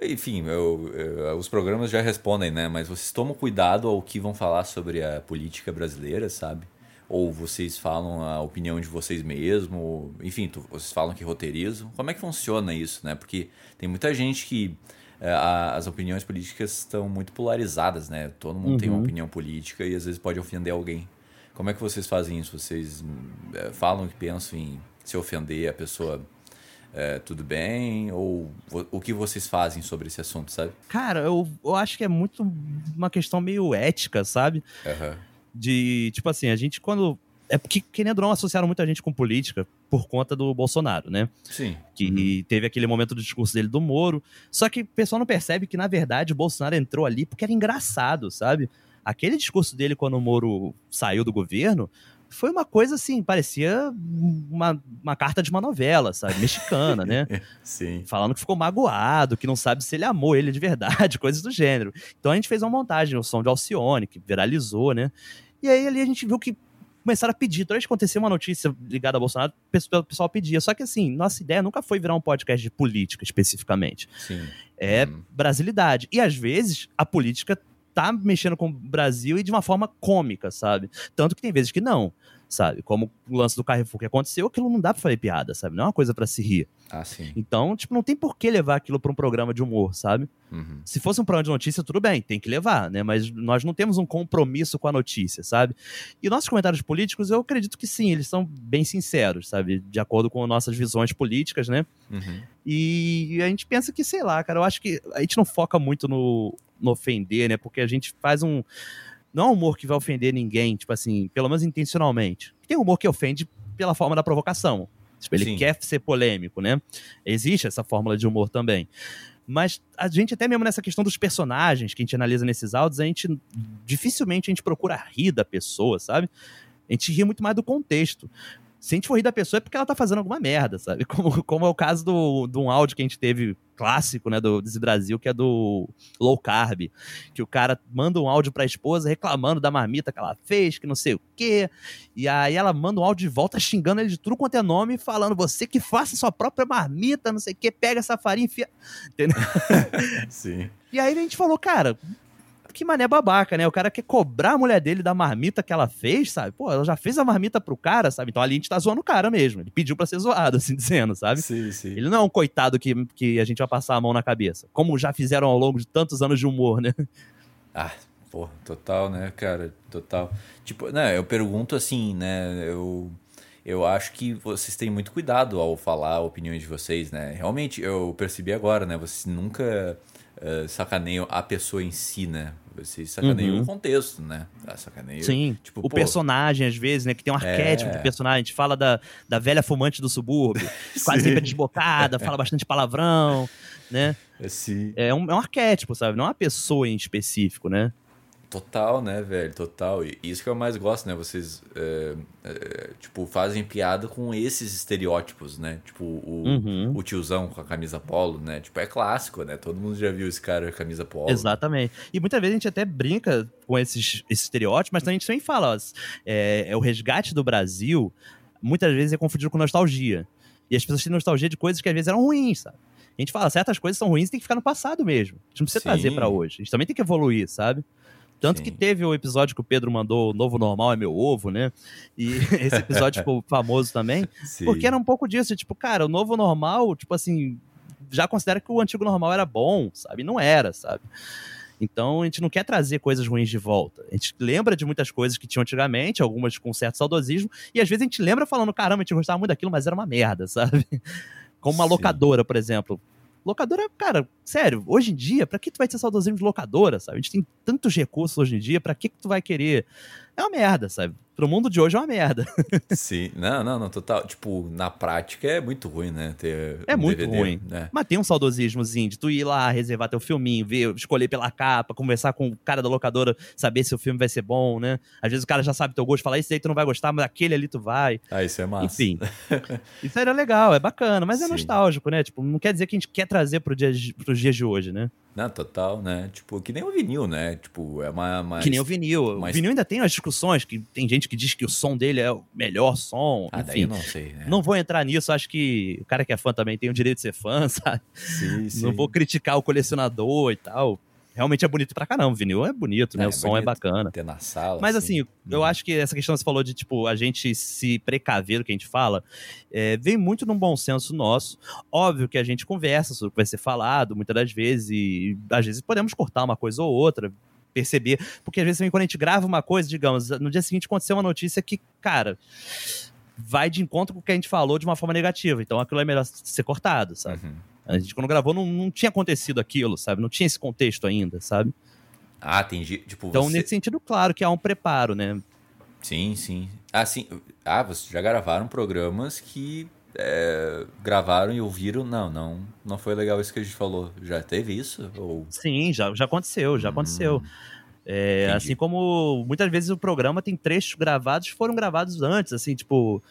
Enfim, eu, eu, os programas já respondem, né? Mas vocês tomam cuidado ao que vão falar sobre a política brasileira, sabe? Ou vocês falam a opinião de vocês mesmo? Enfim, tu, vocês falam que roteirizam. Como é que funciona isso, né? Porque tem muita gente que é, as opiniões políticas estão muito polarizadas, né? Todo mundo uhum. tem uma uhum. opinião política e às vezes pode ofender alguém. Como é que vocês fazem isso? Vocês é, falam que pensam em se ofender a pessoa é, tudo bem? Ou o que vocês fazem sobre esse assunto, sabe? Cara, eu, eu acho que é muito uma questão meio ética, sabe? Uhum. De, tipo assim, a gente quando. É porque, querendo ou não, associaram muita gente com política por conta do Bolsonaro, né? Sim. Que uhum. teve aquele momento do discurso dele do Moro. Só que o pessoal não percebe que, na verdade, o Bolsonaro entrou ali porque era engraçado, sabe? Aquele discurso dele quando o Moro saiu do governo foi uma coisa assim, parecia uma, uma carta de uma novela, sabe? Mexicana, né? Sim. Falando que ficou magoado, que não sabe se ele amou ele de verdade, coisas do gênero. Então a gente fez uma montagem, o som de Alcione, que viralizou, né? E aí ali a gente viu que começaram a pedir. Toda vez que acontecia uma notícia ligada a Bolsonaro, o pessoal pedia. Só que assim, nossa ideia nunca foi virar um podcast de política especificamente. Sim. É hum. brasilidade. E às vezes a política tá mexendo com o Brasil e de uma forma cômica, sabe? Tanto que tem vezes que não, sabe? Como o lance do Carrefour que aconteceu, aquilo não dá pra fazer piada, sabe? Não é uma coisa para se rir. Ah, sim. Então, tipo, não tem por que levar aquilo pra um programa de humor, sabe? Uhum. Se fosse um programa de notícia, tudo bem, tem que levar, né? Mas nós não temos um compromisso com a notícia, sabe? E nossos comentários políticos, eu acredito que sim, eles são bem sinceros, sabe? De acordo com nossas visões políticas, né? Uhum. E a gente pensa que, sei lá, cara, eu acho que a gente não foca muito no, no ofender, né? Porque a gente faz um. Não é um humor que vai ofender ninguém, tipo assim, pelo menos intencionalmente. Tem humor que ofende pela forma da provocação. Tipo, ele Sim. quer ser polêmico, né? Existe essa fórmula de humor também. Mas a gente, até mesmo nessa questão dos personagens que a gente analisa nesses áudios, a gente dificilmente a gente procura rir da pessoa, sabe? A gente ri muito mais do contexto se a gente for rir da pessoa é porque ela tá fazendo alguma merda, sabe? Como, como é o caso do, de um áudio que a gente teve clássico, né, do Desi Brasil, que é do low carb, que o cara manda um áudio pra esposa reclamando da marmita que ela fez, que não sei o quê, e aí ela manda um áudio de volta xingando ele de tudo quanto é nome, falando, você que faça sua própria marmita, não sei o quê, pega essa farinha e enfia... Entendeu? Sim. E aí a gente falou, cara, que mané babaca, né? O cara quer cobrar a mulher dele da marmita que ela fez, sabe? Pô, ela já fez a marmita pro cara, sabe? Então ali a gente tá zoando o cara mesmo. Ele pediu pra ser zoado, assim dizendo, sabe? Sim, sim. Ele não é um coitado que, que a gente vai passar a mão na cabeça. Como já fizeram ao longo de tantos anos de humor, né? Ah, pô, total, né, cara? Total. Tipo, né, eu pergunto assim, né? Eu eu acho que vocês têm muito cuidado ao falar opiniões de vocês, né? Realmente, eu percebi agora, né? Vocês nunca uh, sacaneiam a pessoa em si, né? Você sacaneia uhum. o contexto, né? Ah, sacaneia, Sim. Tipo, o pô, personagem, às vezes, né? Que tem um arquétipo é... do personagem. A gente fala da, da velha fumante do subúrbio, quase sempre desbocada, fala bastante palavrão, né? É, sim. É um, é um arquétipo, sabe? Não é uma pessoa em específico, né? Total, né, velho? Total. E isso que eu mais gosto, né? Vocês, é, é, tipo, fazem piada com esses estereótipos, né? Tipo, o, uhum. o tiozão com a camisa polo, né? Tipo, é clássico, né? Todo mundo já viu esse cara com a camisa polo. Exatamente. E muitas vezes a gente até brinca com esses, esses estereótipos, mas a gente também fala, ó, é, é o resgate do Brasil, muitas vezes é confundido com nostalgia. E as pessoas têm nostalgia de coisas que às vezes eram ruins, sabe? A gente fala, certas coisas são ruins e tem que ficar no passado mesmo. A gente não precisa Sim. trazer para hoje. A gente também tem que evoluir, sabe? Tanto Sim. que teve o episódio que o Pedro mandou, o Novo Normal é meu ovo, né? E esse episódio ficou famoso também. Sim. Porque era um pouco disso, tipo, cara, o Novo Normal, tipo assim, já considera que o antigo normal era bom, sabe? Não era, sabe? Então a gente não quer trazer coisas ruins de volta. A gente lembra de muitas coisas que tinham antigamente, algumas com certo saudosismo, e às vezes a gente lembra falando, caramba, a gente gostava muito daquilo, mas era uma merda, sabe? Como uma Sim. locadora, por exemplo. Locadora, cara, sério, hoje em dia, pra que tu vai ter saudosismo de locadora, sabe? A gente tem tantos recursos hoje em dia, pra que, que tu vai querer? É uma merda, sabe? Pro mundo de hoje é uma merda. Sim, não, não, não, total. Tipo, na prática é muito ruim, né? Ter é um muito DVD, ruim. Né? Mas tem um saudosismozinho de tu ir lá, reservar teu filminho, ver, escolher pela capa, conversar com o cara da locadora, saber se o filme vai ser bom, né? Às vezes o cara já sabe teu gosto, fala, esse aí tu não vai gostar, mas aquele ali tu vai. Ah, isso é massa. Enfim. isso era legal, é bacana, mas é Sim. nostálgico, né? Tipo, não quer dizer que a gente quer trazer pro dia, pros dias de hoje, né? Não, total, né? Tipo, que nem o vinil, né? Tipo, é uma. uma que nem o vinil. O vinil ainda tem as discussões, que tem gente que diz que o som dele é o melhor som. Ah, daí enfim, eu não sei, né? não vou entrar nisso, acho que o cara que é fã também tem o direito de ser fã, sabe? Sim, sim. Não vou criticar o colecionador e tal. Realmente é bonito pra caramba, o vinil é bonito, né? É, o som é bacana. ter na sala. Mas assim, eu Uhum. acho que essa questão que você falou de, tipo, a gente se precaver do que a gente fala, é, vem muito num bom senso nosso. Óbvio que a gente conversa sobre o que vai ser falado, muitas das vezes, e às vezes podemos cortar uma coisa ou outra, perceber. Porque às vezes também quando a gente grava uma coisa, digamos, no dia seguinte aconteceu uma notícia que, cara, vai de encontro com o que a gente falou de uma forma negativa. Então aquilo é melhor ser cortado, sabe? Uhum. A gente, quando gravou, não, não tinha acontecido aquilo, sabe? Não tinha esse contexto ainda, sabe? Ah, tem. gi- Tipo, Então, você... nesse sentido, claro que há um preparo, né? Sim, sim. Ah, sim. Ah, vocês já gravaram programas que é, gravaram e ouviram. Não, não. Não foi legal isso que a gente falou. Já teve isso? Ou. Sim, já, já aconteceu, já aconteceu. É, assim como muitas vezes o programa tem trechos gravados que foram gravados antes, assim, tipo,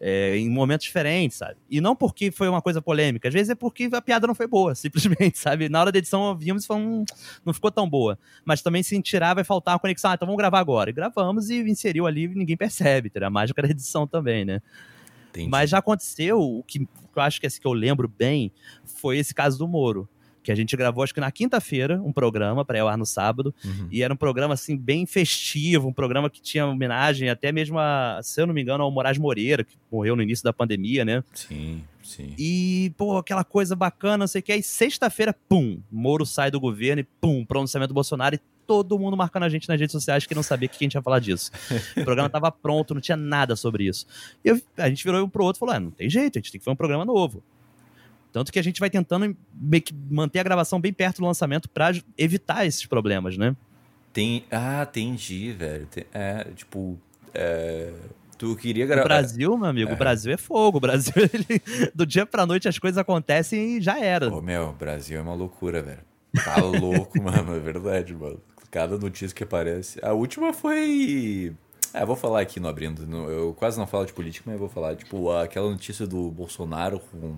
é, em momentos diferentes, sabe? E não porque foi uma coisa polêmica, às vezes é porque a piada não foi boa, simplesmente, sabe? Na hora da edição ouvimos e falamos, não ficou tão boa. Mas também se tirar vai faltar uma conexão, ah, então vamos gravar agora. E gravamos e inseriu ali e ninguém percebe? A mágica da edição também, né? entendi. Mas já aconteceu, o que eu acho que, assim, que eu lembro bem, foi esse caso do Moro. Que a gente gravou, acho que na quinta-feira, um programa para ir ao ar no sábado. Uhum. E era um programa, assim, bem festivo, um programa que tinha homenagem até mesmo a, se eu não me engano, ao Moraes Moreira, que morreu no início da pandemia, né? Sim, sim. E, pô, aquela coisa bacana, não sei o que. Aí, sexta-feira, pum, Moro sai do governo e, pum, pronunciamento do Bolsonaro e todo mundo marcando a gente nas redes sociais que não sabia que a gente ia falar disso. O programa tava pronto, não tinha nada sobre isso. E eu- a gente virou um pro outro e falou: ah, não tem jeito, a gente tem que fazer um programa novo. Tanto que a gente vai tentando manter a gravação bem perto do lançamento pra evitar esses problemas, né? Tem. Ah, entendi, velho. Tem- É, tipo. é, Tu queria O gravar. Brasil, meu amigo, o Brasil é fogo. O Brasil, ele- do dia pra noite as coisas acontecem e já era. Ô, meu, o Brasil é uma loucura, velho. Tá louco, mano. É verdade, mano. Cada notícia que aparece. A última foi. Ah, vou falar aqui no abrindo. Eu quase não falo de política, mas eu vou falar. Tipo, aquela notícia do Bolsonaro com.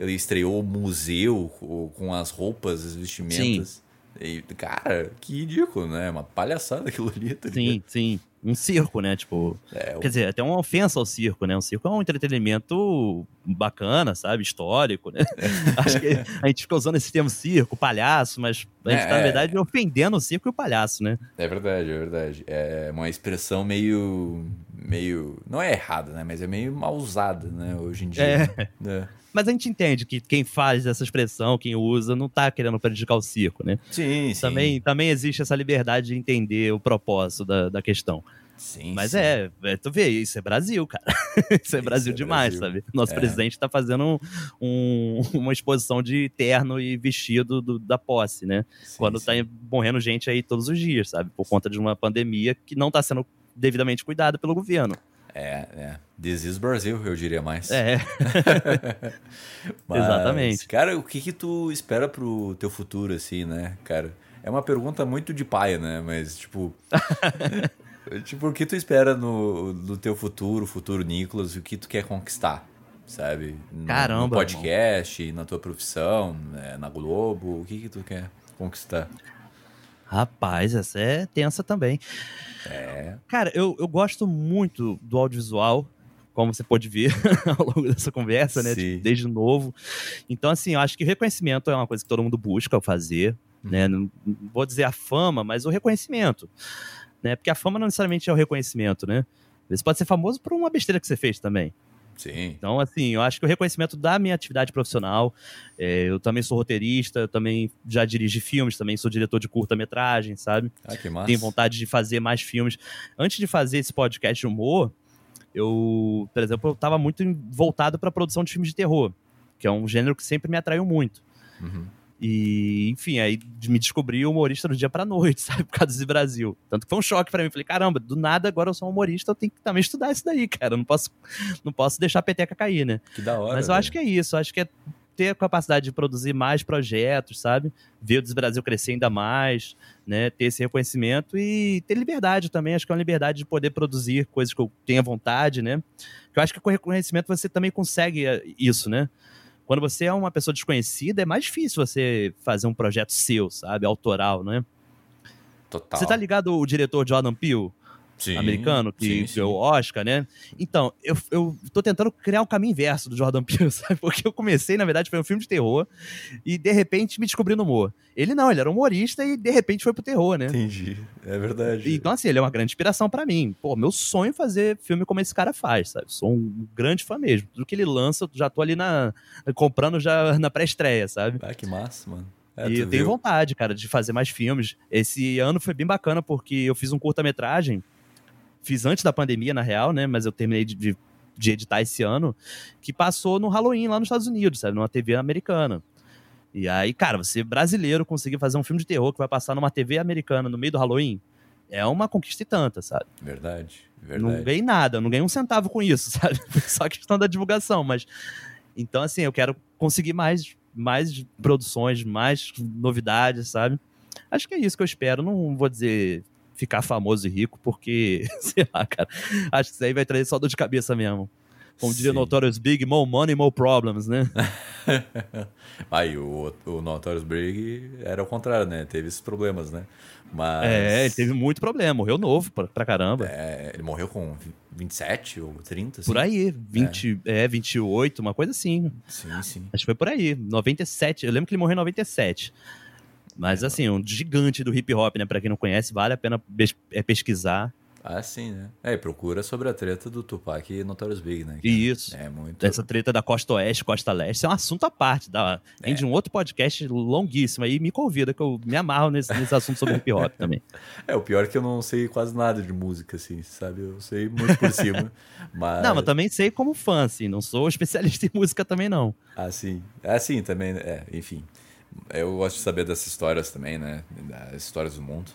Ele estreou o museu com as roupas, as vestimentas. E, cara, que ridículo, né? Uma palhaçada aquilo ali, tá ligado? Sim, sim. Um circo, né? Tipo. É, o- Quer dizer, até uma ofensa ao circo, né? Um circo é um entretenimento bacana, sabe? Histórico, né? Acho que a gente fica usando esse termo circo, palhaço, mas a gente tá, na É. verdade, ofendendo o circo e o palhaço, né? É verdade, é verdade. É uma expressão meio. meio. Não é errada, né? Mas é meio mal usada, né? Hoje em dia. É. né? Mas a gente entende que quem faz essa expressão, quem usa, não tá querendo prejudicar o circo, né? Sim, sim. Também, também existe essa liberdade de entender o propósito da, da questão. Sim, Mas sim. é, é, tu vê, isso é Brasil, cara. isso é Brasil é demais, Brasil. sabe? Nosso É. presidente tá fazendo um- uma exposição de terno e vestido do- da posse, né? Sim, Quando sim. tá morrendo gente aí todos os dias, sabe? Por conta de uma pandemia que não tá sendo devidamente cuidada pelo governo. É, é. This is Brasil, eu diria mais. É, Mas, exatamente. Cara, o que que tu espera pro teu futuro, assim, né, cara? É uma pergunta muito de paia, né? Mas, tipo... tipo, o que tu espera no, no teu futuro, futuro Nicolas? O que tu quer conquistar, sabe? No, Caramba, No podcast, na tua profissão, né, na Globo. O que que tu quer conquistar? Rapaz, essa é tensa também. É... Cara, eu, eu gosto muito do audiovisual, como você pode ver ao longo dessa conversa, né? Tipo, desde novo. Então, assim, eu acho que reconhecimento é uma coisa que todo mundo busca fazer, né? Não, não vou dizer a fama, mas o reconhecimento, né? Porque a fama não necessariamente é o reconhecimento, né? Você pode ser famoso por uma besteira que você fez também. Sim. Então, assim, eu acho que o reconhecimento da minha atividade profissional, é, eu também sou roteirista, eu também já dirigi filmes, também sou diretor de curta-metragem, sabe? Ah, que massa. tenho vontade de fazer mais filmes. Antes de fazer esse podcast de humor, eu, por exemplo, eu estava muito voltado para a produção de filmes de terror, que é um gênero que sempre me atraiu muito. Uhum. E, enfim, aí me descobri humorista do dia pra noite, sabe? Por causa desse Brasil. Tanto que foi um choque pra mim. Falei, caramba, do nada agora eu sou um humorista, eu tenho que também estudar isso daí, cara. Eu não posso, não posso deixar a peteca cair, né? Que da hora. Mas eu acho que é isso. Eu acho que é ter a capacidade de produzir mais projetos, sabe? Ver o Desbrasil crescer ainda mais, né? Ter esse reconhecimento e ter liberdade também. Acho que é uma liberdade de poder produzir coisas que eu tenha vontade, né? Que eu acho que com reconhecimento você também consegue eh, isso, né? Quando você é uma pessoa desconhecida, é mais difícil você fazer um projeto seu, sabe? Autoral, né? Total. Você tá ligado o diretor Jordan Peele? Sim, americano, que sim, ganhou sim. o Oscar, né? Então, eu, eu tô tentando criar um caminho inverso do Jordan Peele, sabe? Porque eu comecei, na verdade, foi um filme de terror e, de repente, me descobri no humor. Ele não, ele era humorista e, de repente, foi pro terror, né? Entendi. É verdade. Então, assim, ele é uma grande inspiração pra mim. Pô, meu sonho é fazer filme como esse cara faz, sabe? Sou um grande fã mesmo. Tudo que ele lança, eu já tô ali na comprando já na pré-estreia, sabe? Ah, que massa, mano. É, e eu tenho viu? vontade, cara, de fazer mais filmes. Esse ano foi bem bacana porque eu fiz um curta-metragem. Fiz antes da pandemia, na real, né? Mas eu terminei de, de, de editar esse ano. Que passou no Halloween lá nos Estados Unidos, sabe? Numa TV americana. E aí, cara, você brasileiro conseguir fazer um filme de terror que vai passar numa TV americana no meio do Halloween é uma conquista e tanta, sabe? Verdade, Não verdade. ganhei nada, não ganhei um centavo com isso, sabe? Foi só questão da divulgação, mas. Então, assim, eu quero conseguir mais, mais produções, mais novidades, sabe? Acho que é isso que eu espero. Não vou dizer ficar famoso e rico, porque, sei lá, cara. Acho que isso aí vai trazer só dor de cabeça mesmo. Como diria Sim. Notorious Big, more money, more problems, né? Aí o, o Notorious Big era o contrário, né? Teve esses problemas, né? Mas. É, ele teve muito problema, morreu novo pra, pra caramba. é, ele morreu com 27 ou 30, assim? Por aí, 20, é. 28, uma coisa assim. Sim, sim. Acho que foi por aí, 97. Eu lembro que ele morreu em 97. Mas assim, um gigante do hip hop, né? Pra quem não conhece, vale a pena é, pesquisar. Ah, sim, né? É, e procura sobre a treta do Tupac e Notorious Big, né? Isso. É muito. Essa treta da costa oeste, costa leste, é um assunto à parte. Dá, Tem de um outro podcast longuíssimo aí, me convida, que eu me amarro nesse, nesse assunto sobre hip hop também. É, o pior é que eu não sei quase nada de música, assim, sabe? Eu sei muito por cima. mas. Não, mas também sei como fã, assim, não sou especialista em música também, não. Assim, assim também, é, enfim. Eu gosto de saber dessas histórias também, né? Das histórias do mundo.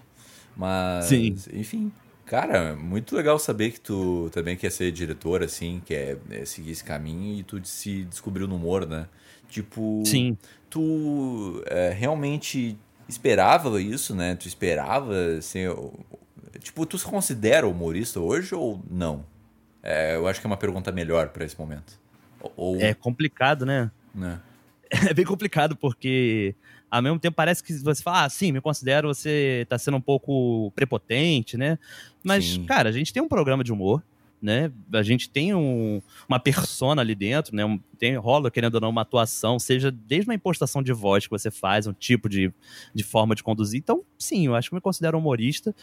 Mas, Sim. enfim, cara, muito legal saber que tu também quer ser diretor, assim, quer é, seguir esse caminho e tu se descobriu no humor, né? Tipo, Sim. tu é, realmente esperava isso, né? Tu esperava ser. Tipo, tu se considera humorista hoje ou não? É, eu acho que é uma pergunta melhor pra esse momento. Ou, É complicado, né? né? é bem complicado, porque ao mesmo tempo parece que você fala, ah, sim, me considero você tá sendo um pouco prepotente, né? Mas, Sim. cara, a gente tem um programa de humor, né? A gente tem um- uma persona ali dentro, né? Um- tem, rola, querendo ou não, uma atuação, seja desde uma impostação de voz que você faz, um tipo de, de forma de conduzir. Então, sim, eu acho que me considero humorista.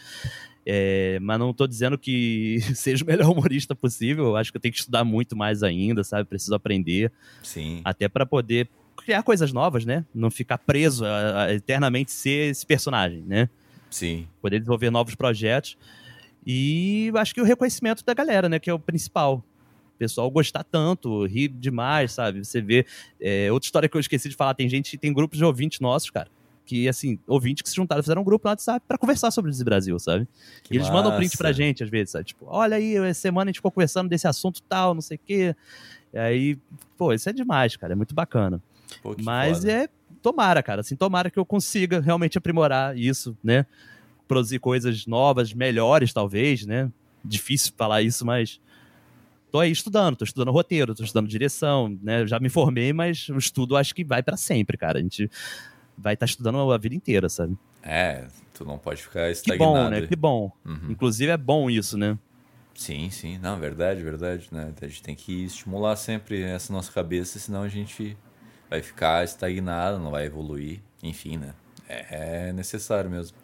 É, mas não tô dizendo que seja o melhor humorista possível. Eu acho que eu tenho que estudar muito mais ainda, sabe? Preciso aprender Sim. até pra poder criar coisas novas, né? Não ficar preso a, a eternamente ser esse personagem, né? Sim. Poder desenvolver novos projetos. E acho que o reconhecimento da galera, né? Que é o principal. O pessoal gostar tanto, rir demais, sabe? Você vê. é, outra história que eu esqueci de falar: tem gente, tem grupos de ouvintes nossos, cara. Que, assim, ouvintes que se juntaram, fizeram um grupo no WhatsApp pra conversar sobre o Brasil, sabe? Que E eles mandam print massa. pra gente, às vezes, sabe? Tipo, olha aí, essa semana a gente ficou conversando desse assunto tal, não sei o quê. E aí, pô, isso é demais, cara. É muito bacana. Pô, que Mas foda. é. Tomara, cara. Assim, tomara que eu consiga realmente aprimorar isso, né? Produzir coisas novas, melhores, talvez, né? Difícil falar isso, mas. Tô aí estudando, tô estudando roteiro, tô estudando direção, né? Já me formei, mas o estudo acho que vai pra sempre, cara. A gente vai estar estudando a vida inteira, sabe? É, tu não pode ficar Que estagnado. bom, né? Que bom. Uhum. Inclusive é bom isso, né? Sim, sim. Não, verdade, verdade. Né? A gente tem que estimular sempre essa nossa cabeça, senão a gente vai ficar estagnado, não vai evoluir. Enfim, né? É necessário mesmo.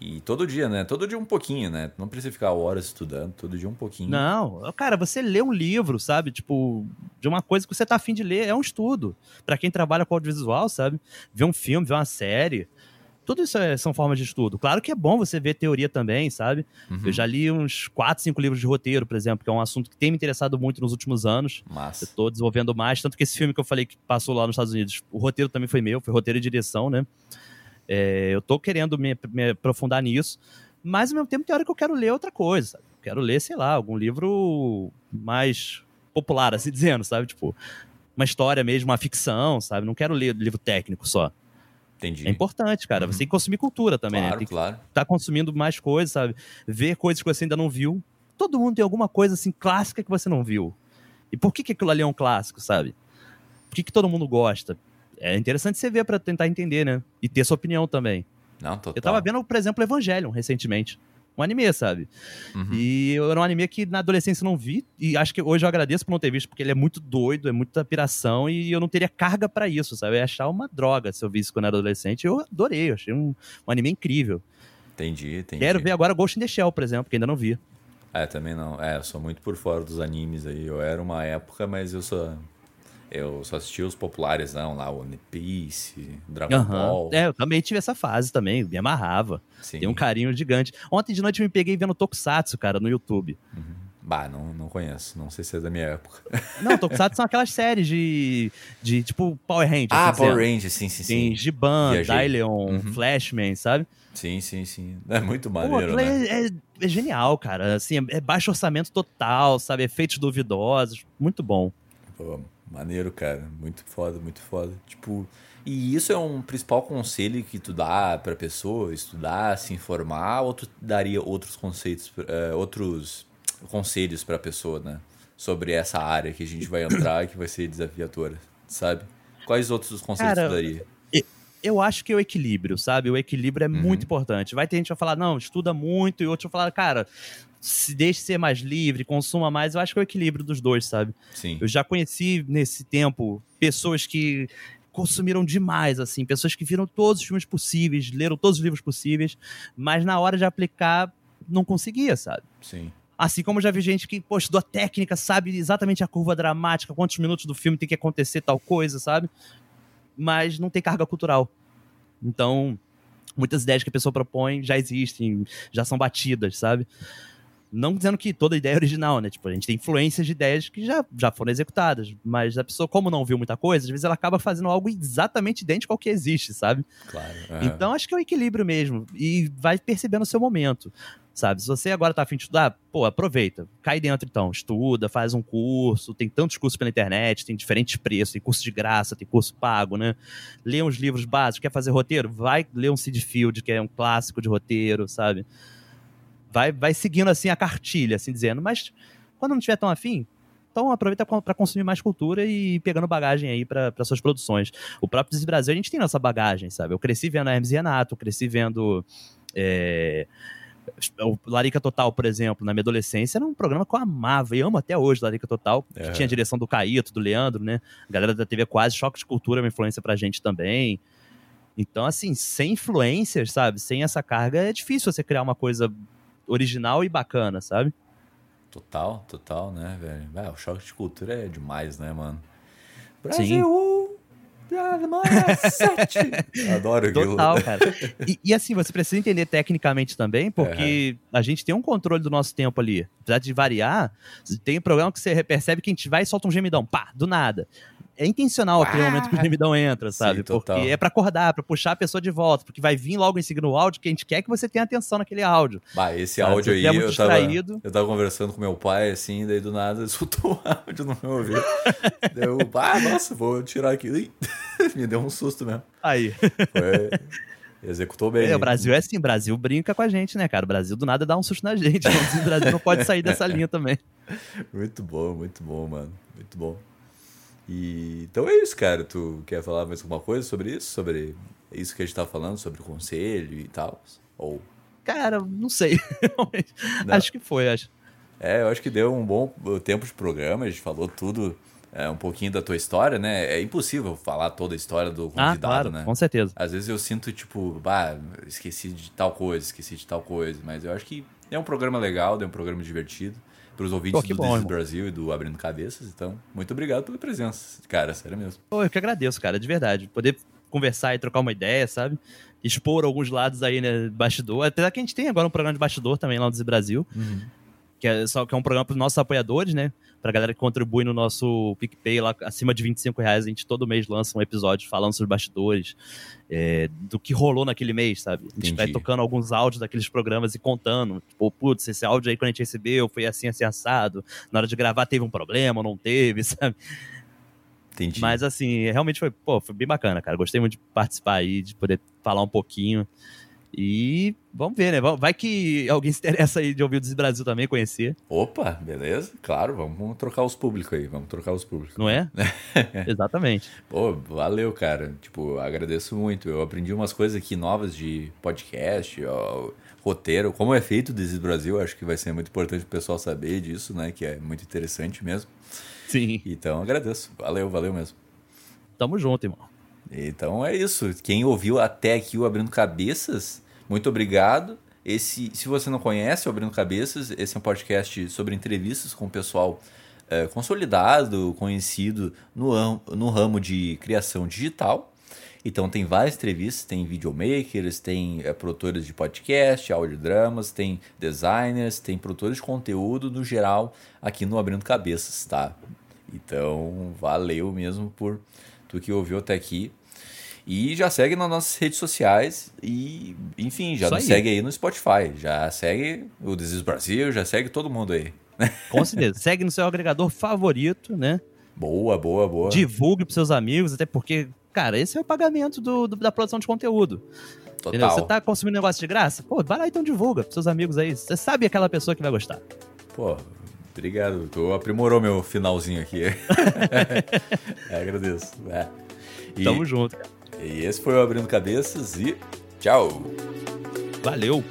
E todo dia, né? Todo dia um pouquinho, né? Não precisa ficar horas estudando, todo dia um pouquinho. Não, cara, você lê um livro, sabe? Tipo, de uma coisa que você tá afim de ler, é um estudo. Pra quem trabalha com audiovisual, sabe? Ver um filme, ver uma série. Tudo isso é- são formas de estudo. Claro que é bom você ver teoria também, sabe? Uhum. Eu já li uns 4, 5 livros de roteiro, por exemplo, que é um assunto que tem me interessado muito nos últimos anos. Eu Massa. tô desenvolvendo mais, tanto que esse filme que eu falei que passou lá nos Estados Unidos, o roteiro também foi meu, foi roteiro e direção, né? É, eu tô querendo me, me aprofundar nisso, mas ao mesmo tempo tem hora que eu quero ler outra coisa, sabe? Eu quero ler, sei lá, algum livro mais popular, assim dizendo, sabe? Tipo, uma história mesmo, uma ficção, sabe? Não quero ler livro técnico só. Entendi. É importante, cara. Uhum. Você tem que consumir cultura também, né? Claro, Tem que claro. estar consumindo mais coisas, sabe? Ver coisas que você ainda não viu. Todo mundo tem alguma coisa assim clássica que você não viu. E por que, que aquilo ali é um clássico, sabe? Por que, que todo mundo gosta? É interessante você ver para tentar entender, né? E ter sua opinião também. Não, total. Eu tava vendo, por exemplo, Evangelion recentemente. Um anime, sabe? Uhum. E era um anime que na adolescência eu não vi. E acho que hoje eu agradeço por não ter visto, porque ele é muito doido, é muita piração. E eu não teria carga para isso, sabe? Eu ia achar uma droga se eu visse quando era adolescente. Eu adorei, eu achei um, um anime incrível. Entendi, entendi. Quero ver agora Ghost in the Shell, por exemplo, que ainda não vi. É, também não. É, eu sou muito por fora dos animes aí. Eu era uma época, mas eu sou eu só assisti os populares, não, lá, One Piece, Dragon uhum. Ball. É, eu também tive essa fase também, me amarrava. Sim. Tem um carinho gigante. Ontem de noite eu me peguei vendo Tokusatsu, cara, no YouTube. Uhum. Bah, não, não conheço, não sei se é da minha época. Não, Tokusatsu são aquelas séries de, de tipo Power Rangers. Ah, Power Rangers, sim, sim, sim. Tem Giban, Dylion, uhum. Flashman, sabe? Sim, sim, sim. É muito maneiro, Pô, né? É, é, é, genial, cara. Assim, é, é baixo orçamento total, sabe? Efeitos duvidosos. Muito bom. Pô, Maneiro, cara. Muito foda, muito foda. Tipo, e isso é um principal conselho que tu dá pra pessoa estudar, se informar, ou tu daria outros conceitos, uh, outros conselhos pra pessoa, né? Sobre essa área que a gente vai entrar que vai ser desafiadora, sabe? Quais outros conselhos cara, tu daria? eu acho que é o equilíbrio, sabe? O equilíbrio é uhum. muito importante. Vai ter gente que vai falar, não, estuda muito, e outro vai falar, cara, se deixe ser mais livre, consuma mais, eu acho que é o equilíbrio dos dois, sabe? Sim. Eu já conheci nesse tempo pessoas que consumiram demais, assim, pessoas que viram todos os filmes possíveis, leram todos os livros possíveis, mas na hora de aplicar não conseguia, sabe? Sim. Assim como já vi gente que, pô, estudou técnica, sabe exatamente a curva dramática, quantos minutos do filme tem que acontecer tal coisa, sabe? Mas não tem carga cultural. Então, muitas ideias que a pessoa propõe já existem, já são batidas, sabe? Não dizendo que toda ideia é original, né? Tipo, a gente tem influências de ideias que já, já foram executadas. Mas a pessoa, como não viu muita coisa, às vezes ela acaba fazendo algo exatamente idêntico ao que existe, sabe? Claro. Uhum. Então acho que é o equilíbrio mesmo. E vai percebendo o seu momento. Sabe? Se você agora tá afim de estudar, pô, aproveita. Cai dentro então. Estuda, faz um curso. Tem tantos cursos pela internet, tem diferentes preços. Tem curso de graça, tem curso pago, né? Lê uns livros básicos. Quer fazer roteiro? Vai ler um Seed Field, que é um clássico de roteiro, sabe? Vai, vai seguindo assim a cartilha, assim dizendo. Mas quando não tiver tão afim, então aproveita para consumir mais cultura e pegando bagagem aí para suas produções. O próprio Desi Brasil, a gente tem nossa bagagem, sabe? Eu cresci vendo a Hermes e Renato, cresci vendo. É, o Larica Total, por exemplo, na minha adolescência, era um programa que eu amava e amo até hoje, Larica Total, que é. tinha a direção do Caíto, do Leandro, né? A galera da TV quase Choque de Cultura, uma influência pra gente também. Então, assim, sem influências, sabe? Sem essa carga, é difícil você criar uma coisa original e bacana, sabe? Total, total, né, velho? O choque de cultura é demais, né, mano? Brasil! Sete. Adoro. Total, cara. E, e, assim, você precisa entender tecnicamente também, porque é. a gente tem um controle do nosso tempo ali. Apesar de variar, tem um programa que você percebe que a gente vai e solta um gemidão, pá, do nada é intencional aquele ah, momento que o gemidão entra, sabe? Sim, porque é para acordar, para puxar a pessoa de volta, porque vai vir logo em seguida o áudio que a gente quer que você tenha atenção naquele áudio. Bah, esse sabe? áudio aí, eu tava, eu tava conversando com meu pai, assim, daí do nada soltou o áudio no meu ouvido. eu, ah, nossa, vou tirar aqui. Me deu um susto mesmo. Aí. Foi... Executou bem. É, o Brasil é assim, o Brasil brinca com a gente, né, cara? O Brasil do nada dá um susto na gente. o Brasil não pode sair dessa linha também. Muito bom, muito bom, mano. Muito bom. E, então é isso, cara. Tu quer falar mais alguma coisa sobre isso? Sobre isso que a gente tá falando, sobre o conselho e tal? Ou... Cara, não sei. não. Acho que foi, acho. É, eu acho que deu um bom tempo de programa, a gente falou tudo, é, um pouquinho da tua história, né? É impossível falar toda a história do convidado, ah, claro, né? Com certeza. Às vezes eu sinto, tipo, bah, esqueci de tal coisa, esqueci de tal coisa, mas eu acho que é um programa legal, é um programa divertido para os ouvintes Pô, do bom, Brasil e do Abrindo Cabeças. Então, muito obrigado pela presença, cara, sério mesmo. Pô, eu que agradeço, cara, de verdade. Poder conversar e trocar uma ideia, sabe? Expor alguns lados aí, né, bastidor. Apesar que a gente tem agora um programa de bastidor também lá no Brasil. Brasil. Uhum que é, só, que é um programa para os nossos apoiadores, né? Pra galera que contribui no nosso PicPay lá acima de 25 reais, a gente todo mês lança um episódio falando sobre bastidores, é, do que rolou naquele mês, sabe? A gente vai tocando alguns áudios daqueles programas e contando. Tipo, putz, esse áudio aí quando a gente recebeu foi assim, assim, assado. Na hora de gravar teve um problema, não teve, sabe? Entendi. Mas assim, realmente foi, pô, foi bem bacana, cara. Gostei muito de participar aí, de poder falar um pouquinho. E vamos ver, né? Vai que alguém se interessa aí de ouvir o Desis Brasil também, conhecer. Opa, beleza? Claro, vamos trocar os públicos aí, vamos trocar os públicos. Não é? Exatamente. Pô, valeu, cara. Tipo, agradeço muito. Eu aprendi umas coisas aqui novas de podcast, ó, roteiro, como é feito o Desis Brasil, acho que vai ser muito importante o pessoal saber disso, né? Que é muito interessante mesmo. Sim. Então, agradeço. Valeu, valeu mesmo. Tamo junto, irmão. Então é isso. Quem ouviu até aqui o Abrindo Cabeças, muito obrigado. Esse, se você não conhece o Abrindo Cabeças, esse é um podcast sobre entrevistas com o pessoal é, consolidado, conhecido no, no ramo de criação digital. Então tem várias entrevistas, tem videomakers, tem é, produtores de podcast, audiodramas, tem designers, tem produtores de conteúdo no geral aqui no Abrindo Cabeças, tá? Então valeu mesmo por tu que ouviu até aqui. E já segue nas nossas redes sociais e, enfim, já nos segue aí no Spotify. Já segue o Desis Brasil, já segue todo mundo aí. Com certeza. segue no seu agregador favorito, né? Boa, boa, boa. Divulgue pros seus amigos, até porque, cara, esse é o pagamento do, do da produção de conteúdo. Total. Entendeu? Você tá consumindo negócio de graça? Pô, vai lá então divulga pros seus amigos aí. Você sabe aquela pessoa que vai gostar. Pô, obrigado. Tu aprimorou meu finalzinho aqui. é, agradeço. É. E... Tamo junto, cara. E esse foi o Abrindo Cabeças e tchau! Valeu!